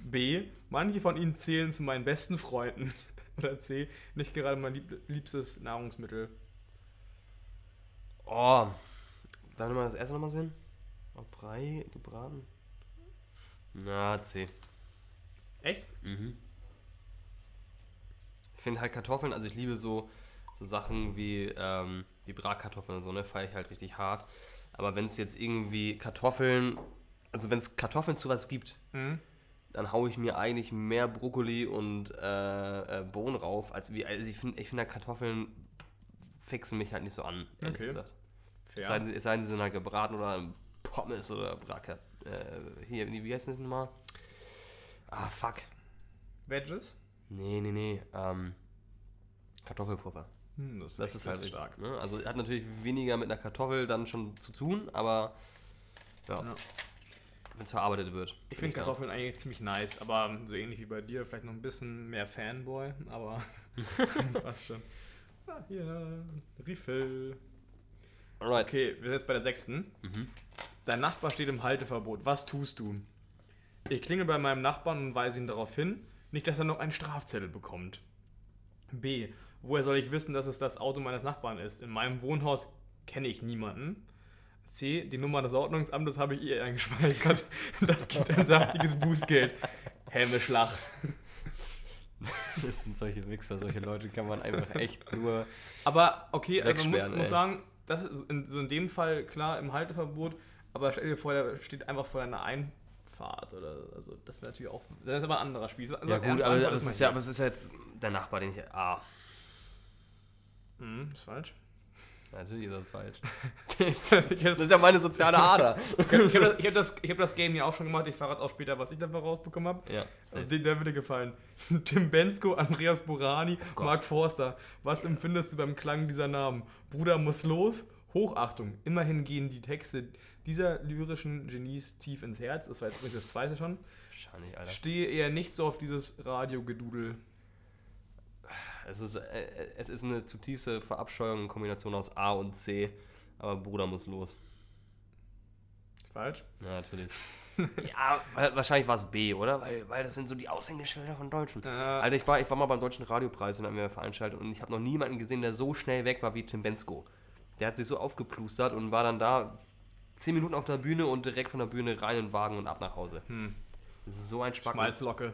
B. Manche von ihnen zählen zu meinen besten Freunden. Oder C. Nicht gerade mein lieb liebstes Nahrungsmittel. Oh, darf ich mal das erste nochmal sehen? Oh, Brei gebraten? Na, C. Echt? Mhm. Ich finde halt Kartoffeln, also ich liebe so, so Sachen wie, ähm, wie Bratkartoffeln und so, ne, feiere ich halt richtig hart. Aber wenn es jetzt irgendwie Kartoffeln, also wenn es Kartoffeln zu was gibt, Hm? Dann haue ich mir eigentlich mehr Brokkoli und äh, äh, Bohnen rauf, als wie, also ich finde, ich finde Kartoffeln fixen mich halt nicht so an, ehrlich Okay. gesagt. Fair. Es sei, denn, es sei denn, sie sind halt gebraten oder Pommes oder Bratkat. Äh, hier, wie heißt das nochmal? Ah, fuck. Veggies? Nee, nee, nee. Ähm, Kartoffelpuffer. Hm, das ist, Das echt- ist halt das stark. Ne? Also hat natürlich weniger mit einer Kartoffel dann schon zu tun, aber ja, Ja. Wenn es verarbeitet wird. Ich finde. Kartoffeln eigentlich ziemlich nice, aber so ähnlich wie bei dir, vielleicht noch ein bisschen mehr Fanboy, aber passt schon. Ah, hier, Refill. Alright. Okay, wir sind jetzt bei der sechsten. Mhm. Dein Nachbar steht im Halteverbot. Was tust du? Ich klingel bei meinem Nachbarn und weise ihn darauf hin, nicht, dass er noch einen Strafzettel bekommt. B. Woher soll ich wissen, dass es das Auto meines Nachbarn ist? In meinem Wohnhaus kenne ich niemanden. C, die Nummer des Ordnungsamtes habe ich eh eingespeichert. Das gibt ein saftiges Bußgeld. Hämischlach. Das sind solche Wichser, solche Leute kann man einfach echt nur. Aber okay, also man muss, muss sagen, das ist in, so in dem Fall klar im Halteverbot, aber stell dir vor, der steht einfach vor deiner Einfahrt oder also das wäre natürlich auch. Das ist aber ein anderer Spieß. Also Ja, gut, aber, aber, ist ja, aber es ist ja jetzt der Nachbar, den ich. Ah, Mhm, ist falsch. Natürlich ist das falsch. ich Das ist ja meine soziale Ader. habe das, ich hab das, ich hab das Game ja auch schon gemacht. Ich verrate auch später, was ich dafür rausbekommen habe. ja. Also, den, der würde gefallen. Tim Bensko, Andreas Borani, Oh. Mark Forster. Was empfindest du beim Klang dieser Namen? Bruder muss los. Hochachtung. Immerhin gehen die Texte dieser lyrischen Genies tief ins Herz. Das war jetzt übrigens das zweite schon. Wahrscheinlich, Alter. Stehe eher nicht so auf dieses Radiogedudel. Es ist, äh, es ist eine zutiefste Verabscheuung, eine Kombination aus A und C. Aber Bruder muss los. Falsch? Ja, natürlich. ja, wahrscheinlich war es B, oder? Weil, weil das sind so die Aushängeschilder von Deutschen. Ja. Alter, ich war, ich war mal beim Deutschen Radiopreis, den haben wir veranstaltet und ich habe noch niemanden gesehen, der so schnell weg war wie Tim Bensko. Der hat sich so aufgeplustert und war dann da zehn Minuten auf der Bühne und direkt von der Bühne rein in den Wagen und ab nach Hause. Hm. Das ist so ein Spacken. Schmalzlocke.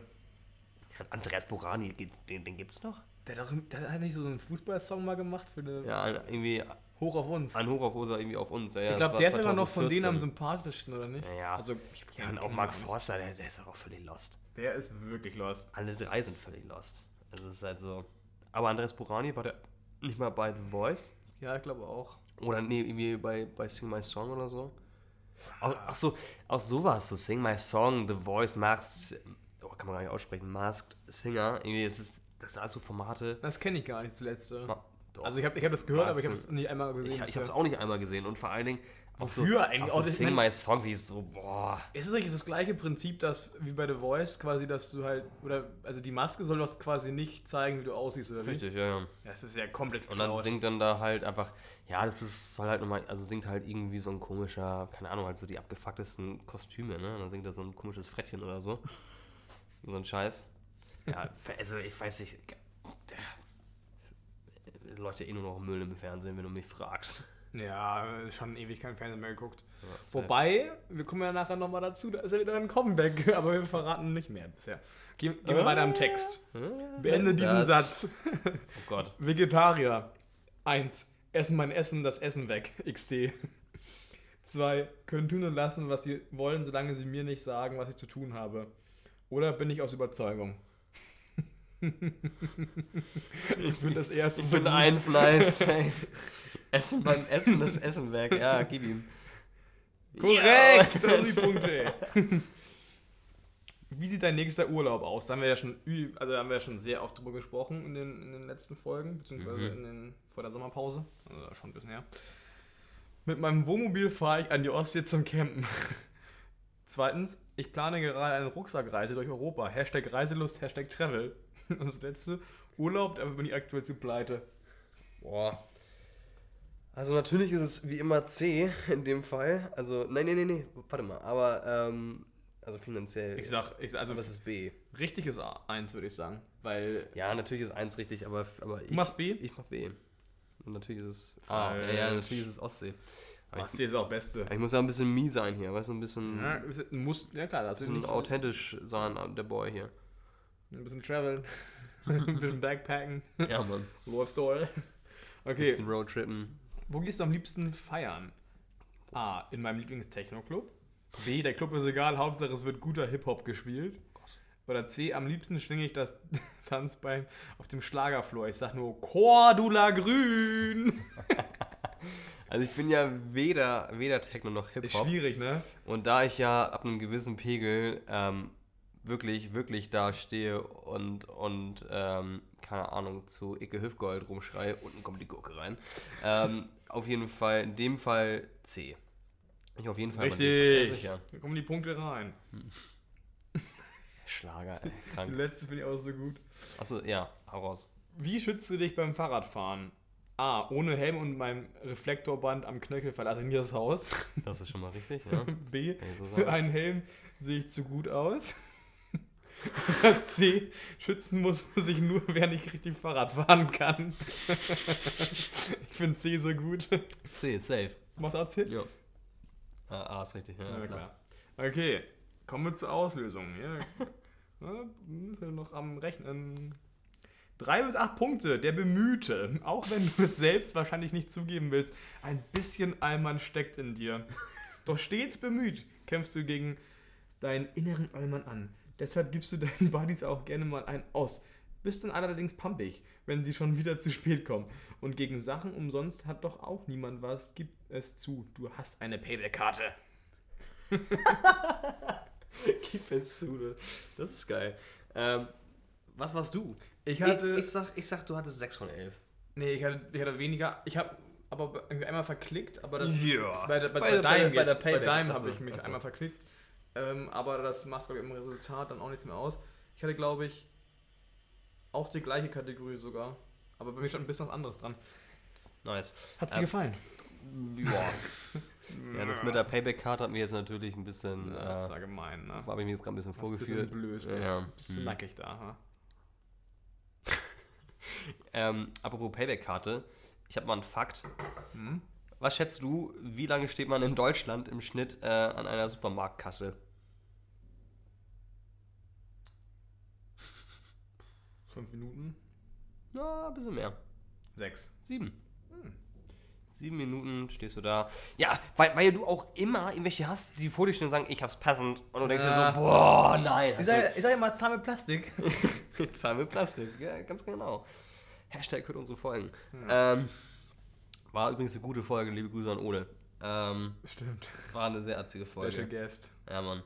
Ja, Andreas Borani, den, den gibt's noch? Der hat, doch, der hat nicht so einen Fußballsong mal gemacht für eine Ja, irgendwie Hoch auf uns. ein Hoch auf oder irgendwie auf uns. Ja, ich glaube, der ist immer noch von denen 2014. am sympathischsten, oder nicht? Ja, ja. Also, ich Ja, und auch Mark Forster, der, der ist auch völlig lost. Der ist wirklich lost. Alle drei sind völlig lost. Also es ist halt so. Aber Andreas Borani war der nicht mal bei The Voice? Ja, ich glaube auch. Oder nee, irgendwie bei, bei Sing My Song oder so? Auch, ach so, auch sowas, so Sing My Song, The Voice, Masked, oh, kann man gar nicht aussprechen, Masked Singer, irgendwie ist es, das sind alles so Formate. Das kenne ich gar nicht, das letzte. Ma- doch. Also ich habe ich hab das gehört, aber ich habe es nicht einmal gesehen. ich, ich habe es auch nicht einmal gesehen und vor allen Dingen auch so, eigentlich? auch so das- Sing My Song, wie es so, boah. Ist es eigentlich das gleiche Prinzip, dass wie bei The Voice quasi, dass du halt, oder, also die Maske soll doch quasi nicht zeigen, wie du aussiehst, oder wie? Richtig, ja, ja. Ja, das ist ja komplett Und dann singt dann da halt einfach, ja, das ist, soll halt nochmal, also singt halt irgendwie so ein komischer, keine Ahnung, halt so die abgefucktesten Kostüme, ne? Und dann singt er so ein komisches Frettchen oder so. So ein Scheiß. Ja, also ich weiß nicht, der läuft ja eh nur noch Müll im Fernsehen, wenn du mich fragst. Ja, schon ewig kein Fernsehen mehr geguckt. Ja, Wobei, wir kommen ja nachher nochmal dazu, da ist ja wieder ein Comeback, aber wir verraten nicht mehr bisher. Gehen, gehen wir weiter am Text. Beende diesen Satz. Oh Gott. Vegetarier. 1. Essen mein Essen, das Essen weg. XD. 2. Können tun und lassen, was sie wollen, solange sie mir nicht sagen, was ich zu tun habe. Oder bin ich aus Überzeugung? ich finde das erste Ich so bin gut. eins nice. Essen beim Essen, das Essen weg. Ja, gib ihm. Korrekt! Ja. Die Punkte. Wie sieht dein nächster Urlaub aus? Da haben wir ja schon, also haben wir ja schon sehr oft drüber gesprochen in den, in den letzten Folgen, beziehungsweise Mhm. in den, vor der Sommerpause. Also schon ein bisschen her. Mit meinem Wohnmobil fahre ich an die Ostsee zum Campen. Zweitens, ich plane gerade eine Rucksackreise durch Europa. Hashtag Reiselust, Hashtag Travel. Und das letzte, Urlaub, aber bin ich aktuell zu pleite. Boah. Also natürlich ist es wie immer C in dem Fall. Also, nein, nein, nein, nee, warte mal. Aber, ähm, also finanziell. Ich sag, ich, also es ist B. richtig ist A1, würde ich sagen. Weil Ja, natürlich ist 1 richtig, aber, aber ich. machst B? Ich mach B. Und natürlich ist es A. Ja, ja, natürlich ist es Ostsee. Aber Ostsee ist auch Beste. ich, muss ja ein bisschen me sein hier, weißt du, ein bisschen, Ja, ist, muss, ja klar, das ist nicht authentisch sein, der Boy hier. Ein bisschen traveln, ein bisschen backpacken, Ja, Mann. Love Story. Ein Okay, bisschen Roadtrippen. wo gehst du am liebsten feiern? A. In meinem Lieblings-Techno-Club. B. Der Club ist egal, Hauptsache es wird guter Hip-Hop gespielt. Oder C. Am liebsten schwinge ich das Tanzbein auf dem Schlagerfloor. Ich sag nur Cordula Grün. Also ich bin ja weder, weder Techno noch Ist Hip-Hop. schwierig, ne? Und da ich ja ab einem gewissen Pegel ähm, wirklich, wirklich da stehe und, und ähm, keine Ahnung, zu Icke Hüfgold rumschreie, unten kommt die Gurke rein. Ähm, auf jeden Fall, in dem Fall C. Ich auf jeden Fall Fall. Richtig. sicher. Da kommen die Punkte rein. Schlager, ey, Die krank. letzte finde ich auch so gut. Achso, ja, hau raus. Wie schützt du dich beim Fahrradfahren? A. Ohne Helm und meinem Reflektorband am Knöchel verlasse ich nie das Haus. Das ist schon mal richtig, ja. B. So Für einen Helm sehe ich zu gut aus. C. Schützen muss sich nur, wer nicht richtig Fahrrad fahren kann. ich finde C so gut. C, safe. Machst du auch C? Ja. Ah, ah, ist richtig. Ja, Ja, klar. Okay, kommen wir zur Auslösung. Ja, ja, noch am Rechnen. Drei bis acht Punkte, der Bemühte. Auch wenn du es selbst wahrscheinlich nicht zugeben willst, ein bisschen Allmann steckt in dir. Doch stets bemüht kämpfst du gegen deinen inneren Allmann an. Deshalb gibst du deinen Buddies auch gerne mal einen aus. Bist dann allerdings pampig, wenn sie schon wieder zu spät kommen. Und gegen Sachen umsonst hat doch auch niemand was. Gib es zu, du hast eine Payback-Karte. Gib es zu. das- Das ist geil. Ähm, was warst du? Ich hatte- Ich, ich, sag, ich sag, du hattest 6 von 11. Nee, ich hatte, ich hatte weniger. Ich habe aber einmal verklickt, aber das. Ja. Bei, der, bei, Bei bei, bei Dime bei der jetzt. Bei Payback. Dime habe ich mich achso. einmal verklickt. Ähm, aber das macht, glaube ich, im Resultat dann auch nichts mehr aus. Ich hatte, glaube ich, auch die gleiche Kategorie sogar. Aber bei mir stand ein bisschen was anderes dran. Nice. Hat dir Ähm, gefallen? Ja. ja, das mit der Payback-Karte hat mir jetzt natürlich ein bisschen. Ja, das ist äh, allgemein, ne? habe ich mir jetzt gerade ein bisschen ist ein vorgeführt. bisschen blöd. Ja, Ja, ja. Bist du Hm. nackig da, ha? Ähm, apropos Payback-Karte, ich habe mal einen Fakt. Hm? Was schätzt du, wie lange steht man in Deutschland im Schnitt äh, an einer Supermarktkasse? Fünf Minuten? Ja, ein bisschen mehr. Sechs. Sieben. Hm. Sieben Minuten stehst du da. Ja, weil, weil du auch immer irgendwelche hast, die vor dir stehen und sagen, ich hab's passend. Und du denkst dir Ja. so, boah, nein. Ich Hast sage ich sag ja mal Zahl mit Plastik. Zahl mit Plastik. Ja, ganz genau. Hashtag hört unsere Folgen. Ähm, war übrigens eine gute Folge, liebe Grüße an Ole. Ähm, Stimmt. war eine sehr atzige Special Folge. Guest. Ja, Mann.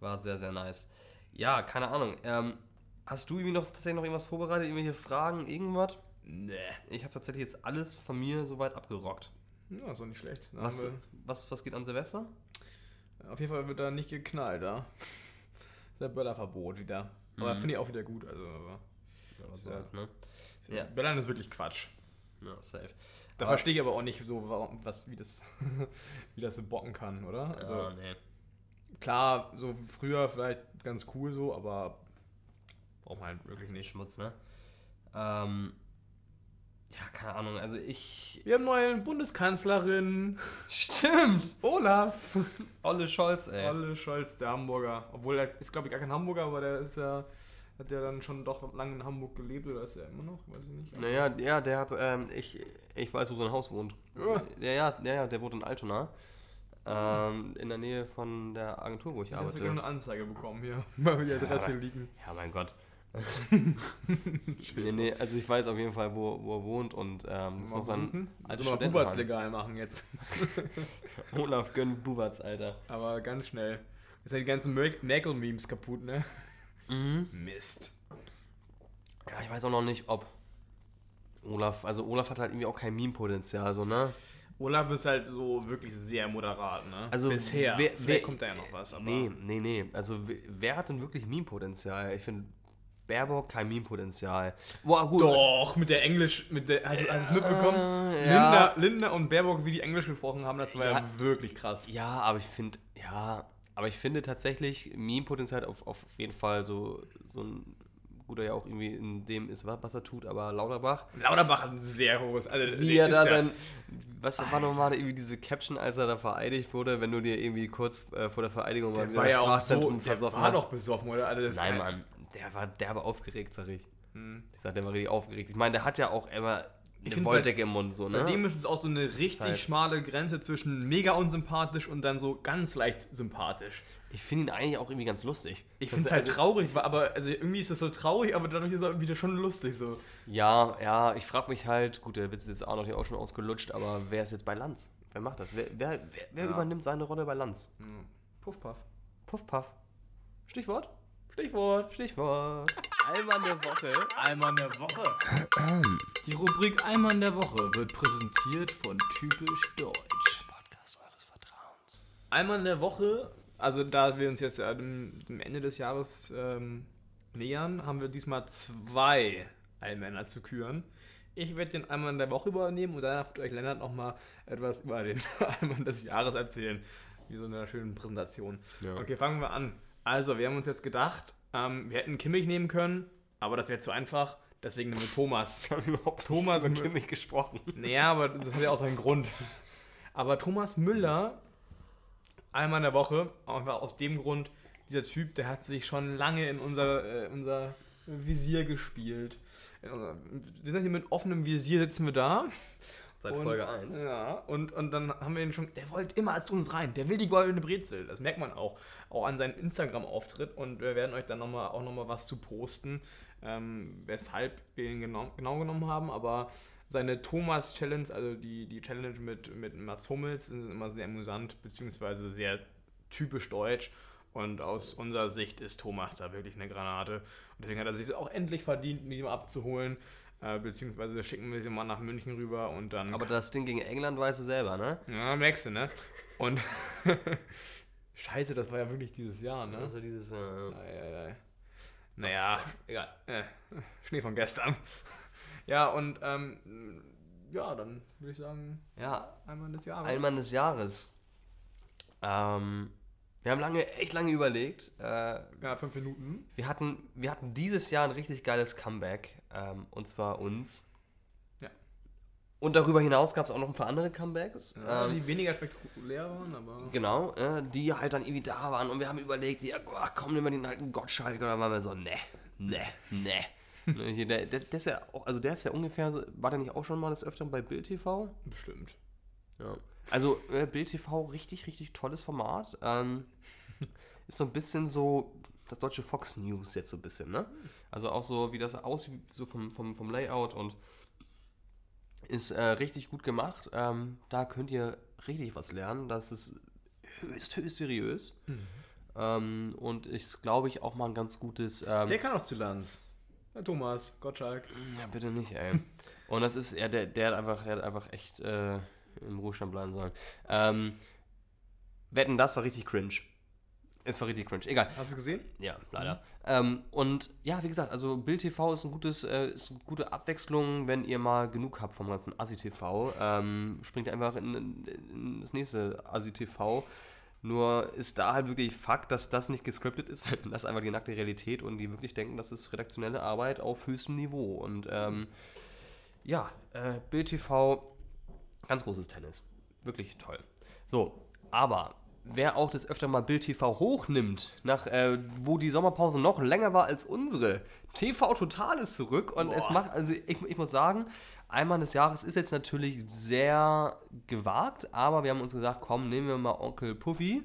War sehr, sehr nice. Ja, keine Ahnung. Ähm, hast du irgendwie noch tatsächlich noch irgendwas vorbereitet? Irgendwelche Fragen, irgendwas? Nee. Ich habe tatsächlich jetzt alles von mir soweit abgerockt. Ja, ist doch nicht schlecht. Dann Was, was, was geht an Silvester? auf jeden Fall wird da nicht geknallt, da. Der Böllerverbot wieder. Aber Mhm. finde ich auch wieder gut. Also, aber Ja, was Ja. soll's, ne? das Ja. Böllern ist wirklich Quatsch. Ja, safe. Da verstehe ich aber auch nicht so, warum, was, wie das, wie das so bocken kann, oder? Also, ja, nee. klar, so früher vielleicht ganz cool so, aber braucht man halt wirklich nicht. Schmutz, ne? Ähm, ja, keine Ahnung. Also ich. Wir haben neue Bundeskanzlerin, Stimmt! Olaf. Olle Scholz, ey. Olle Scholz, der Hamburger. Obwohl er ist, glaube ich, gar kein Hamburger, aber der ist ja, hat ja dann schon doch lange in Hamburg gelebt oder ist er immer noch? Weiß ich nicht. Naja, ja, der hat, ähm, ich, ich weiß, wo sein Haus wohnt. Ja. Ja, ja, ja, ja der wohnt in Altona. Ähm, in der Nähe von der Agentur, wo ich Ich habe arbeite. eine Anzeige bekommen hier, wir die Adresse aber- liegen. Ja, mein Gott. nee, nee, also ich weiß auf jeden Fall, wo, wo er wohnt und ähm, das ist noch sein Also mal Bubatz legal machen jetzt. Olaf Gönn Bubatz, Alter. Aber ganz schnell. Ist ja die ganzen Mer- Merkel-Memes kaputt, ne? Mhm. Mist. Ja, ich weiß auch noch nicht, ob Olaf, also Olaf hat halt irgendwie auch kein Meme-Potenzial, so, ne? Olaf ist halt so wirklich sehr moderat, ne? Also bisher. wer- Vielleicht wer- kommt da ja noch was, aber. Nee, nee, nee. Also wer, wer hat denn wirklich Meme-Potenzial? Ich finde Baerbock kein Meme-Potenzial. Boah, gut. Doch, mit der Englisch, mit der, hast, hast du es mitbekommen? Äh, ja. Linda, Linda und Baerbock, wie die Englisch gesprochen haben, das war ja, Ja. wirklich krass. Ja, aber ich finde, ja, aber ich finde tatsächlich Meme-Potenzial auf, auf jeden Fall so, so ein guter ja auch irgendwie in dem ist, was er tut, aber Lauterbach. Lauterbach hat ein sehr hohes. Also, Wie er da ist ja-. Was war nochmal irgendwie diese Caption, als er da vereidigt wurde, wenn du dir irgendwie kurz äh, vor der Vereidigung mal Der wieder war ja auch so, Sprachzentrum der versoffen war hast? doch besoffen, oder? Also, das Nein, Mann, der war derbe aufgeregt, sag ich. Hm. Ich sag, der war richtig aufgeregt. Ich meine, der hat ja auch immer eine Wolldecke im Mund, so, Bei ne? dem ist es auch so eine richtig halt- schmale Grenze zwischen mega unsympathisch und dann so ganz leicht sympathisch. Ich finde ihn eigentlich auch irgendwie ganz lustig. Ich finde es halt Also- traurig, aber also irgendwie ist das so traurig, aber dadurch ist er wieder schon lustig so. Ja, ja, ich frage mich halt, gut, der Witz ist jetzt auch natürlich auch schon ausgelutscht, aber wer ist jetzt bei Lanz? Wer macht das? Wer, wer, wer, wer Ja. übernimmt seine Rolle bei Lanz? Puff, puff. Puff, puff. Stichwort? Stichwort. Stichwort. Allmann der Woche. Einmal der Woche. Die Rubrik Einmal der Woche wird präsentiert von Typisch Deutsch. Podcast eures Vertrauens. Einmal in der Woche, also da wir uns jetzt ja dem, dem Ende des Jahres ähm, nähern, haben wir diesmal zwei Allmänner zu küren. Ich werde den Einmal in der Woche übernehmen und danach wird euch Lennart nochmal etwas über den Einmal des Jahres erzählen. Wie so eine schöne Präsentation. Ja. Okay, fangen wir an. Also, wir haben uns jetzt gedacht, ähm, wir hätten Kimmich nehmen können, aber das wäre zu einfach. Deswegen nehmen wir Thomas. Wir haben überhaupt Thomas über Kimmich gesprochen. Naja, aber das hat ja auch seinen Grund. Aber Thomas Müller einmal in der Woche. Einfach aus dem Grund, dieser Typ, der hat sich schon lange in unser, äh, unser Visier gespielt. Unser- Wir sind hier mit offenem Visier, sitzen wir da. Seit Und- Folge 1. Ja, und, und dann haben wir ihn schon, der wollte immer zu uns rein, der will die goldene Brezel. Das merkt man auch, auch an seinem Instagram-Auftritt. Und wir werden euch dann noch mal, auch nochmal was zu posten, ähm, weshalb wir ihn genau, genau genommen haben. Aber seine Thomas-Challenge, also die, die Challenge mit, mit Mats Hummels, sind immer sehr amüsant, beziehungsweise sehr typisch deutsch. Und aus unserer Sicht ist Thomas da wirklich eine Granate. Und deswegen hat er sich auch endlich verdient, mich mal abzuholen. Äh, beziehungsweise schicken wir sie mal nach München rüber und dann. Aber das Ding gegen England weißt du selber, ne? Ja, merkst du, ne? Und. Scheiße, das war ja wirklich dieses Jahr, ne? Also dieses. Äh, Ei, ei, ei. Naja, egal. äh, Schnee von gestern. Ja, und ähm, ja, dann würde ich sagen, Ja, einmal des Jahres. ein Mann des Jahres. Ähm, wir haben lange, echt lange überlegt. Äh, Ja, fünf Minuten. wir, hatten, wir hatten dieses Jahr ein richtig geiles Comeback. Ähm, und zwar uns. Ja. Und darüber hinaus gab es auch noch ein paar andere Comebacks. Ja, ähm, die weniger spektakulär waren, aber. Genau, äh, die halt dann irgendwie da waren und wir haben überlegt, ja, oh, komm, nehmen wir den alten Gottschalk oder waren wir so, ne, ne, ne. Ne, der, der, der ist ja also der ist ja ungefähr, war der nicht auch schon mal des Öfteren bei Bild TV? Bestimmt. Ja. Also äh, Bild TV, richtig, richtig tolles Format. Ähm, ist so ein bisschen so das deutsche Fox News jetzt so ein bisschen, ne? Also auch so, wie das aussieht, so vom, vom, vom Layout und ist äh, richtig gut gemacht. Ähm, da könnt ihr richtig was lernen. Das ist höchst, höchst seriös. Ähm, und ist, glaube ich, auch mal ein ganz gutes. Ähm, Der kann auch zu Lanz. Der Thomas, Gottschalk. ja, bitte nicht, ey. Und das ist, ja, der, der hat einfach, der hat einfach echt äh, im Ruhestand bleiben sollen. Ähm, Wetten, das war richtig cringe. Es war richtig cringe. Egal. Hast du gesehen? Ja, leider. Ähm, und ja, wie gesagt, also Bild TV ist ein gutes, äh, ist eine gute Abwechslung, wenn ihr mal genug habt vom ganzen Asi TV. Ähm, springt einfach in, in, in das nächste Asi TV. Nur ist da halt wirklich Fakt, dass das nicht gescriptet ist. Das ist einfach die nackte Realität und die wirklich denken, das ist redaktionelle Arbeit auf höchstem Niveau. Und ähm, ja, äh, Bild TV, ganz großes Tennis. Wirklich toll. So, aber wer auch das öfter mal Bild TV hochnimmt, nach, äh, wo die Sommerpause noch länger war als unsere, TV Total ist zurück und es Boah. macht, also ich, ich muss sagen, einmal des Jahres ist jetzt natürlich sehr gewagt, aber wir haben uns gesagt, komm, nehmen wir mal Onkel Puffy.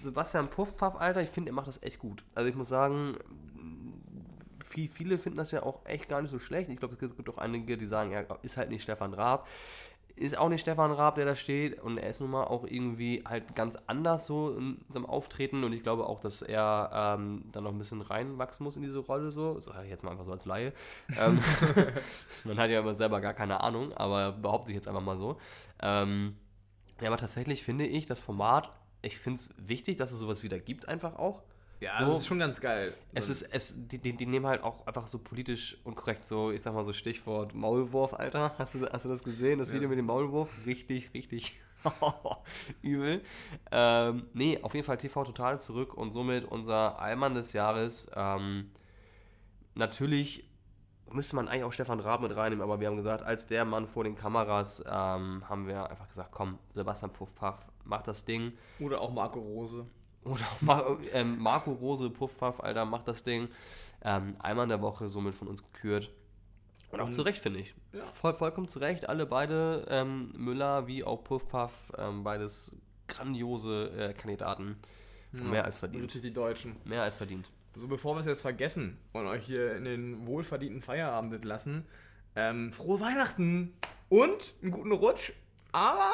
Sebastian Puffpaff, Alter, ich finde, er macht das echt gut. Also ich muss sagen, viel, viele finden das ja auch echt gar nicht so schlecht. Ich glaube, es gibt auch einige, die sagen, er ist halt nicht Stefan Raab. Ist auch nicht Stefan Raab, der da steht. Und er ist nun mal auch irgendwie halt ganz anders so in seinem Auftreten. Und ich glaube auch, dass er ähm, dann noch ein bisschen reinwachsen muss in diese Rolle so. Das sage ich jetzt mal einfach so als Laie. ähm, man hat ja immer selber gar keine Ahnung, aber behaupte ich jetzt einfach mal so. Ähm, ja, aber tatsächlich finde ich das Format, ich finde es wichtig, dass es sowas wieder gibt, einfach auch. Ja, So. das ist schon ganz geil. Es ist, es, die, die, die nehmen halt auch einfach so politisch unkorrekt, so, ich sag mal so Stichwort Maulwurf, Alter. Hast du, hast du das gesehen, das Ja, Video mit dem Maulwurf? Richtig, richtig übel. Ähm, nee, auf jeden Fall TV total zurück und somit unser Allmann des Jahres. Ähm, natürlich müsste man eigentlich auch Stefan Raab mit reinnehmen, aber wir haben gesagt, als der Mann vor den Kameras, ähm, haben wir einfach gesagt, komm, Sebastian Puffpaff, mach das Ding. Oder auch Marco Rose. Oder auch Mar ähm, Marco Rose, Puffpaff, Alter, macht das Ding. Ähm, einmal in der Woche somit von uns gekürt. Und auch Und- zu Recht, finde ich. Ja. Voll, vollkommen zu Recht. Alle beide, ähm, Müller wie auch Puffpaff, ähm, beides grandiose äh, Kandidaten. Mehr als verdient. Richtig die Deutschen. Mehr als verdient. So, bevor wir es jetzt vergessen und euch hier in den wohlverdienten Feierabend entlassen, ähm, frohe Weihnachten und einen guten Rutsch, aber...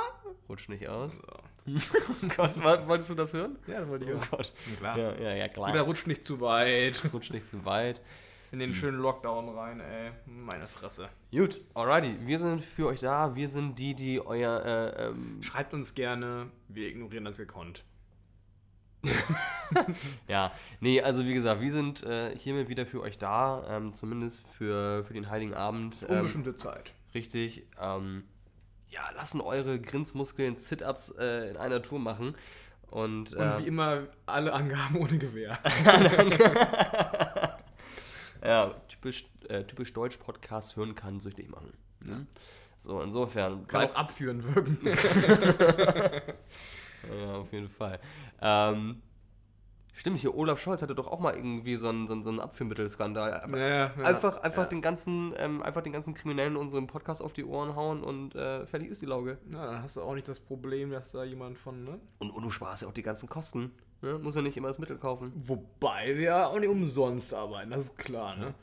Rutscht nicht aus. So. Oh Gott, woll- wolltest du das hören? Ja, das wollte ich Oh auch. Gott. Klar. Ja, ja, ja, klar. Oder rutscht nicht zu weit Rutscht nicht zu weit. in den schönen Lockdown rein, ey. Meine Fresse. Gut, alrighty. Wir sind für euch da. Wir sind die, die euer äh, ähm, Schreibt uns gerne, wir ignorieren das gekonnt. Ja, nee, also wie gesagt, wir sind äh, hiermit wieder für euch da, ähm, zumindest für, für den Heiligen Abend. Ähm, Unbestimmte Zeit. richtig. Ähm, ja, lassen eure Grinsmuskeln Sit-Ups äh, in einer Tour machen. Und, Und äh, wie immer, alle Angaben ohne Gewehr. ja, typisch, äh, typisch Deutsch-Podcast hören kann, süchtig machen. Ne? So, insofern, Kann auch abführen wirken. Ja, auf jeden Fall. Ähm, stimmt, hier Olaf Scholz hatte doch auch mal irgendwie so einen, so einen, so einen Abführmittelskandal. Ja, ja, einfach einfach ja. den ganzen ähm, einfach den ganzen Kriminellen unseren Podcast auf die Ohren hauen und äh, fertig ist die Lauge. Ja, dann hast du auch nicht das Problem, dass da jemand von, ne? Und, und du sparst ja auch die ganzen Kosten. Ne? Muss ja nicht immer das Mittel kaufen. Wobei wir auch nicht umsonst arbeiten, das ist klar, ne?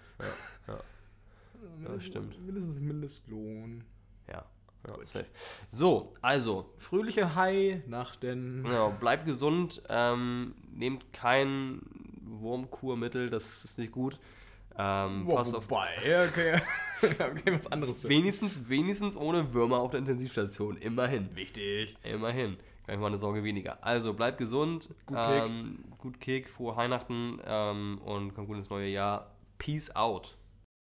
Ja, das stimmt. Mindestens Mindestlohn. Ja, ja safe. So, also, Fröhliche Hai-Nachten. genau, bleibt gesund, ähm, nehmt kein Wurmkurmittel, das ist nicht gut. Ähm, Boah, passt auf wobei, okay. okay, was anderes. wenigstens, wenigstens ohne Würmer auf der Intensivstation. Immerhin. Wichtig. Immerhin. Gleich mal eine Sorge weniger. Also bleibt gesund. Gut Kick. ähm, gut Kick, frohe Weihnachten ähm, und kommt gut ins neue Jahr. Peace out.